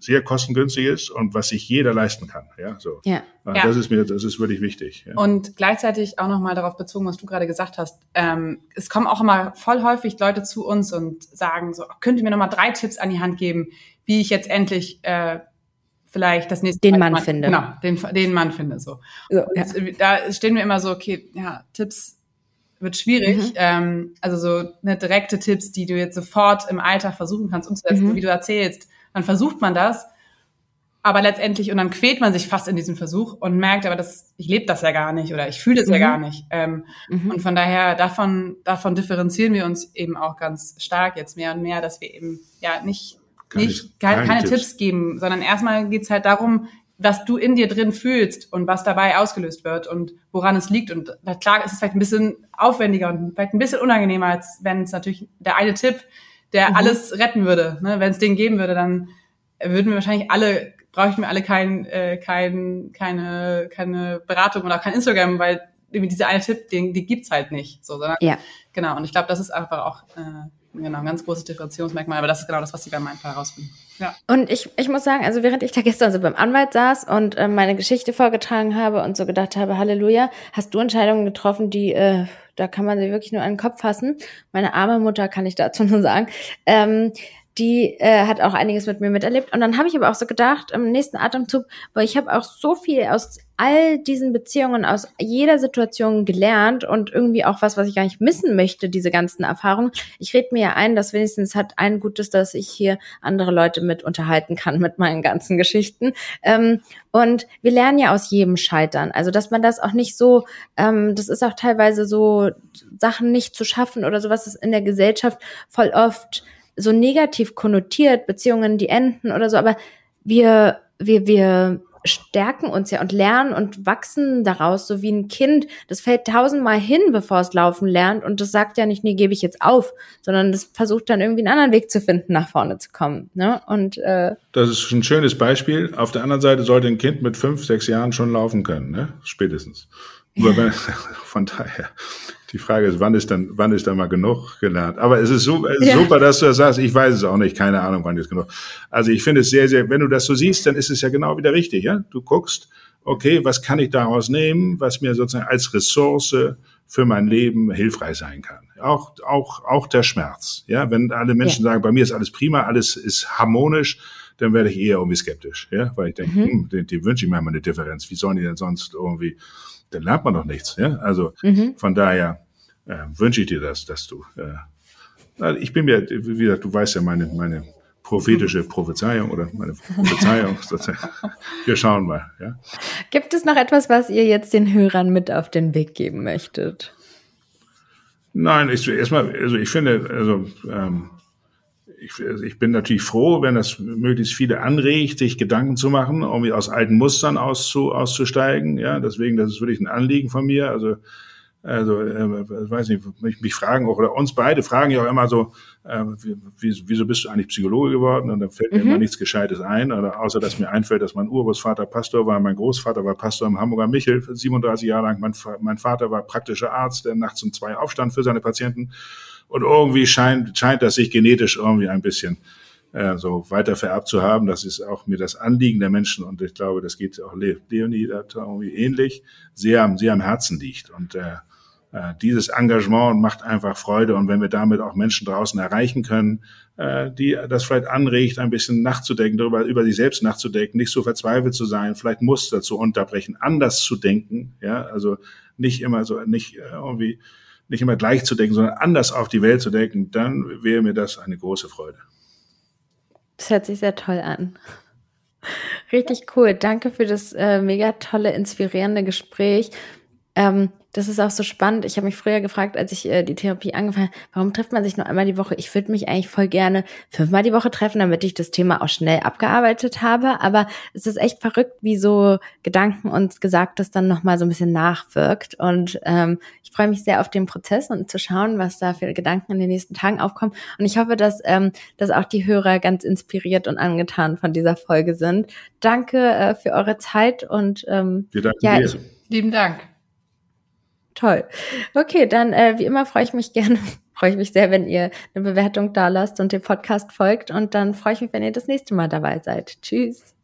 sehr kostengünstig ist und was sich jeder leisten kann. Ja, so. Ja. ja. Das ist mir, das ist wirklich wichtig. Ja. Und gleichzeitig auch nochmal darauf bezogen, was du gerade gesagt hast. Ähm, es kommen auch immer voll häufig Leute zu uns und sagen so, könnt ihr mir nochmal drei Tipps an die Hand geben, wie ich jetzt endlich äh, vielleicht das nächste den Mann, Mann finde. Genau, den, den Mann finde so. so ja. Da stehen wir immer so, okay, ja, Tipps wird schwierig. Mhm. Ähm, also so eine direkte Tipps, die du jetzt sofort im Alltag versuchen kannst umzusetzen, mhm. wie du erzählst, dann versucht man das. Aber letztendlich, und dann quält man sich fast in diesem Versuch und merkt, aber das, ich lebe das ja gar nicht oder ich fühle das mhm. ja gar nicht. Ähm, mhm. Und von daher, davon, davon differenzieren wir uns eben auch ganz stark jetzt mehr und mehr, dass wir eben ja nicht, keine, nicht keine, keine Tipps. Tipps geben, sondern erstmal geht's halt darum, was du in dir drin fühlst und was dabei ausgelöst wird und woran es liegt. Und klar ist es vielleicht ein bisschen aufwendiger und vielleicht ein bisschen unangenehmer, als wenn es natürlich der eine Tipp, der mhm. alles retten würde. Ne? Wenn es den geben würde, dann würden wir wahrscheinlich alle, bräuchten wir alle kein, äh, kein, keine, keine Beratung oder kein Instagram, weil dieser eine Tipp, den, die gibt's halt nicht. So, sondern, ja. Genau. Und ich glaube, das ist einfach auch äh, genau, ein ganz großes Differenzierungsmerkmal, aber das ist genau das, was sie bei meinem Fall herausfinden. Ja. Und ich, ich muss sagen, also während ich da gestern so beim Anwalt saß und äh, meine Geschichte vorgetragen habe und so gedacht habe, Halleluja, hast du Entscheidungen getroffen, die, äh, da kann man sie wirklich nur an den Kopf fassen. Meine arme Mutter kann ich dazu nur sagen. Ähm, die äh, hat auch einiges mit mir miterlebt. Und dann habe ich aber auch so gedacht, im nächsten Atemzug, weil ich habe auch so viel aus all diesen Beziehungen, aus jeder Situation gelernt und irgendwie auch was, was ich gar nicht missen möchte, diese ganzen Erfahrungen. Ich rede mir ja ein, dass wenigstens hat ein Gutes, dass ich hier andere Leute mit unterhalten kann mit meinen ganzen Geschichten. Ähm, und wir lernen ja aus jedem Scheitern. Also, dass man das auch nicht so, ähm, das ist auch teilweise so, Sachen nicht zu schaffen oder sowas ist in der Gesellschaft voll oft so negativ konnotiert, Beziehungen, die enden oder so, aber wir, wir, wir stärken uns ja und lernen und wachsen daraus, so wie ein Kind. Das fällt tausendmal hin, bevor es laufen lernt und das sagt ja nicht, nee, gebe ich jetzt auf, sondern das versucht dann irgendwie einen anderen Weg zu finden, nach vorne zu kommen. Ne? Und äh, das ist ein schönes Beispiel. Auf der anderen Seite sollte ein Kind mit fünf, sechs Jahren schon laufen können, ne? spätestens. Von daher, die Frage ist, wann ist dann, wann ist dann mal genug gelernt? Aber es ist super, ja. super, dass du das sagst. Ich weiß es auch nicht, keine Ahnung, wann ist genug. Also ich finde es sehr, sehr, wenn du das so siehst, dann ist es ja genau wieder richtig, ja? Du guckst, okay, was kann ich daraus nehmen, was mir sozusagen als Ressource für mein Leben hilfreich sein kann. Auch, auch, auch der Schmerz. Ja, wenn alle Menschen ja. sagen, bei mir ist alles prima, alles ist harmonisch, dann werde ich eher irgendwie skeptisch, ja, weil ich denke, mhm. hm, dem, dem wünsche ich mir mal eine Differenz. Wie sollen die denn sonst irgendwie dann lernt man doch nichts. Ja? Also mhm. von daher äh, wünsche ich dir das, dass du. Äh, ich bin mir, wie gesagt, du weißt ja meine, meine prophetische Prophezeiung oder meine Prophezeiung. Wir schauen mal. Ja? Gibt es noch etwas, was ihr jetzt den Hörern mit auf den Weg geben möchtet? Nein, ich, erstmal, also ich finde, also ähm, ich, also ich bin natürlich froh, wenn das möglichst viele anregt, sich Gedanken zu machen, irgendwie aus alten Mustern auszu, auszusteigen. Ja, deswegen, das ist wirklich ein Anliegen von mir. Also, also, äh, weiß nicht, mich, mich fragen auch, oder uns beide fragen ja auch immer so, äh, wie, wieso bist du eigentlich Psychologe geworden? Und da fällt mir mhm. immer nichts Gescheites ein, oder außer dass mir einfällt, dass mein Urgroßvater Pastor war, mein Großvater war Pastor im Hamburger Michel, 37 Jahre lang. Mein, mein Vater war praktischer Arzt, der nachts um zwei aufstand für seine Patienten. Und irgendwie scheint, scheint das sich genetisch irgendwie ein bisschen äh, so weiter vererbt zu haben. Das ist auch mir das Anliegen der Menschen und ich glaube, das geht auch Leonie da irgendwie ähnlich, sehr, sehr am Herzen liegt. Und äh, äh, dieses Engagement macht einfach Freude und wenn wir damit auch Menschen draußen erreichen können, äh, die das vielleicht anregt, ein bisschen nachzudenken, darüber über sich selbst nachzudenken, nicht so verzweifelt zu sein, vielleicht Muster zu unterbrechen, anders zu denken, ja, also nicht immer so, nicht äh, irgendwie nicht immer gleich zu denken, sondern anders auf die Welt zu denken, dann wäre mir das eine große Freude. Das hört sich sehr toll an. Richtig cool. Danke für das äh, mega tolle, inspirierende Gespräch. Ähm, das ist auch so spannend. Ich habe mich früher gefragt, als ich äh, die Therapie angefangen habe, warum trifft man sich nur einmal die Woche? Ich würde mich eigentlich voll gerne fünfmal die Woche treffen, damit ich das Thema auch schnell abgearbeitet habe. Aber es ist echt verrückt, wie so Gedanken und Gesagtes dann nochmal so ein bisschen nachwirkt. Und ähm, ich freue mich sehr auf den Prozess und zu schauen, was da für Gedanken in den nächsten Tagen aufkommen. Und ich hoffe, dass, ähm, dass auch die Hörer ganz inspiriert und angetan von dieser Folge sind. Danke äh, für eure Zeit und ähm, Wir danken ja, dir. Lieben Dank. Toll. Okay, dann äh, wie immer freue ich mich gerne, freue ich mich sehr, wenn ihr eine Bewertung da lasst und dem Podcast folgt. Und dann freue ich mich, wenn ihr das nächste Mal dabei seid. Tschüss.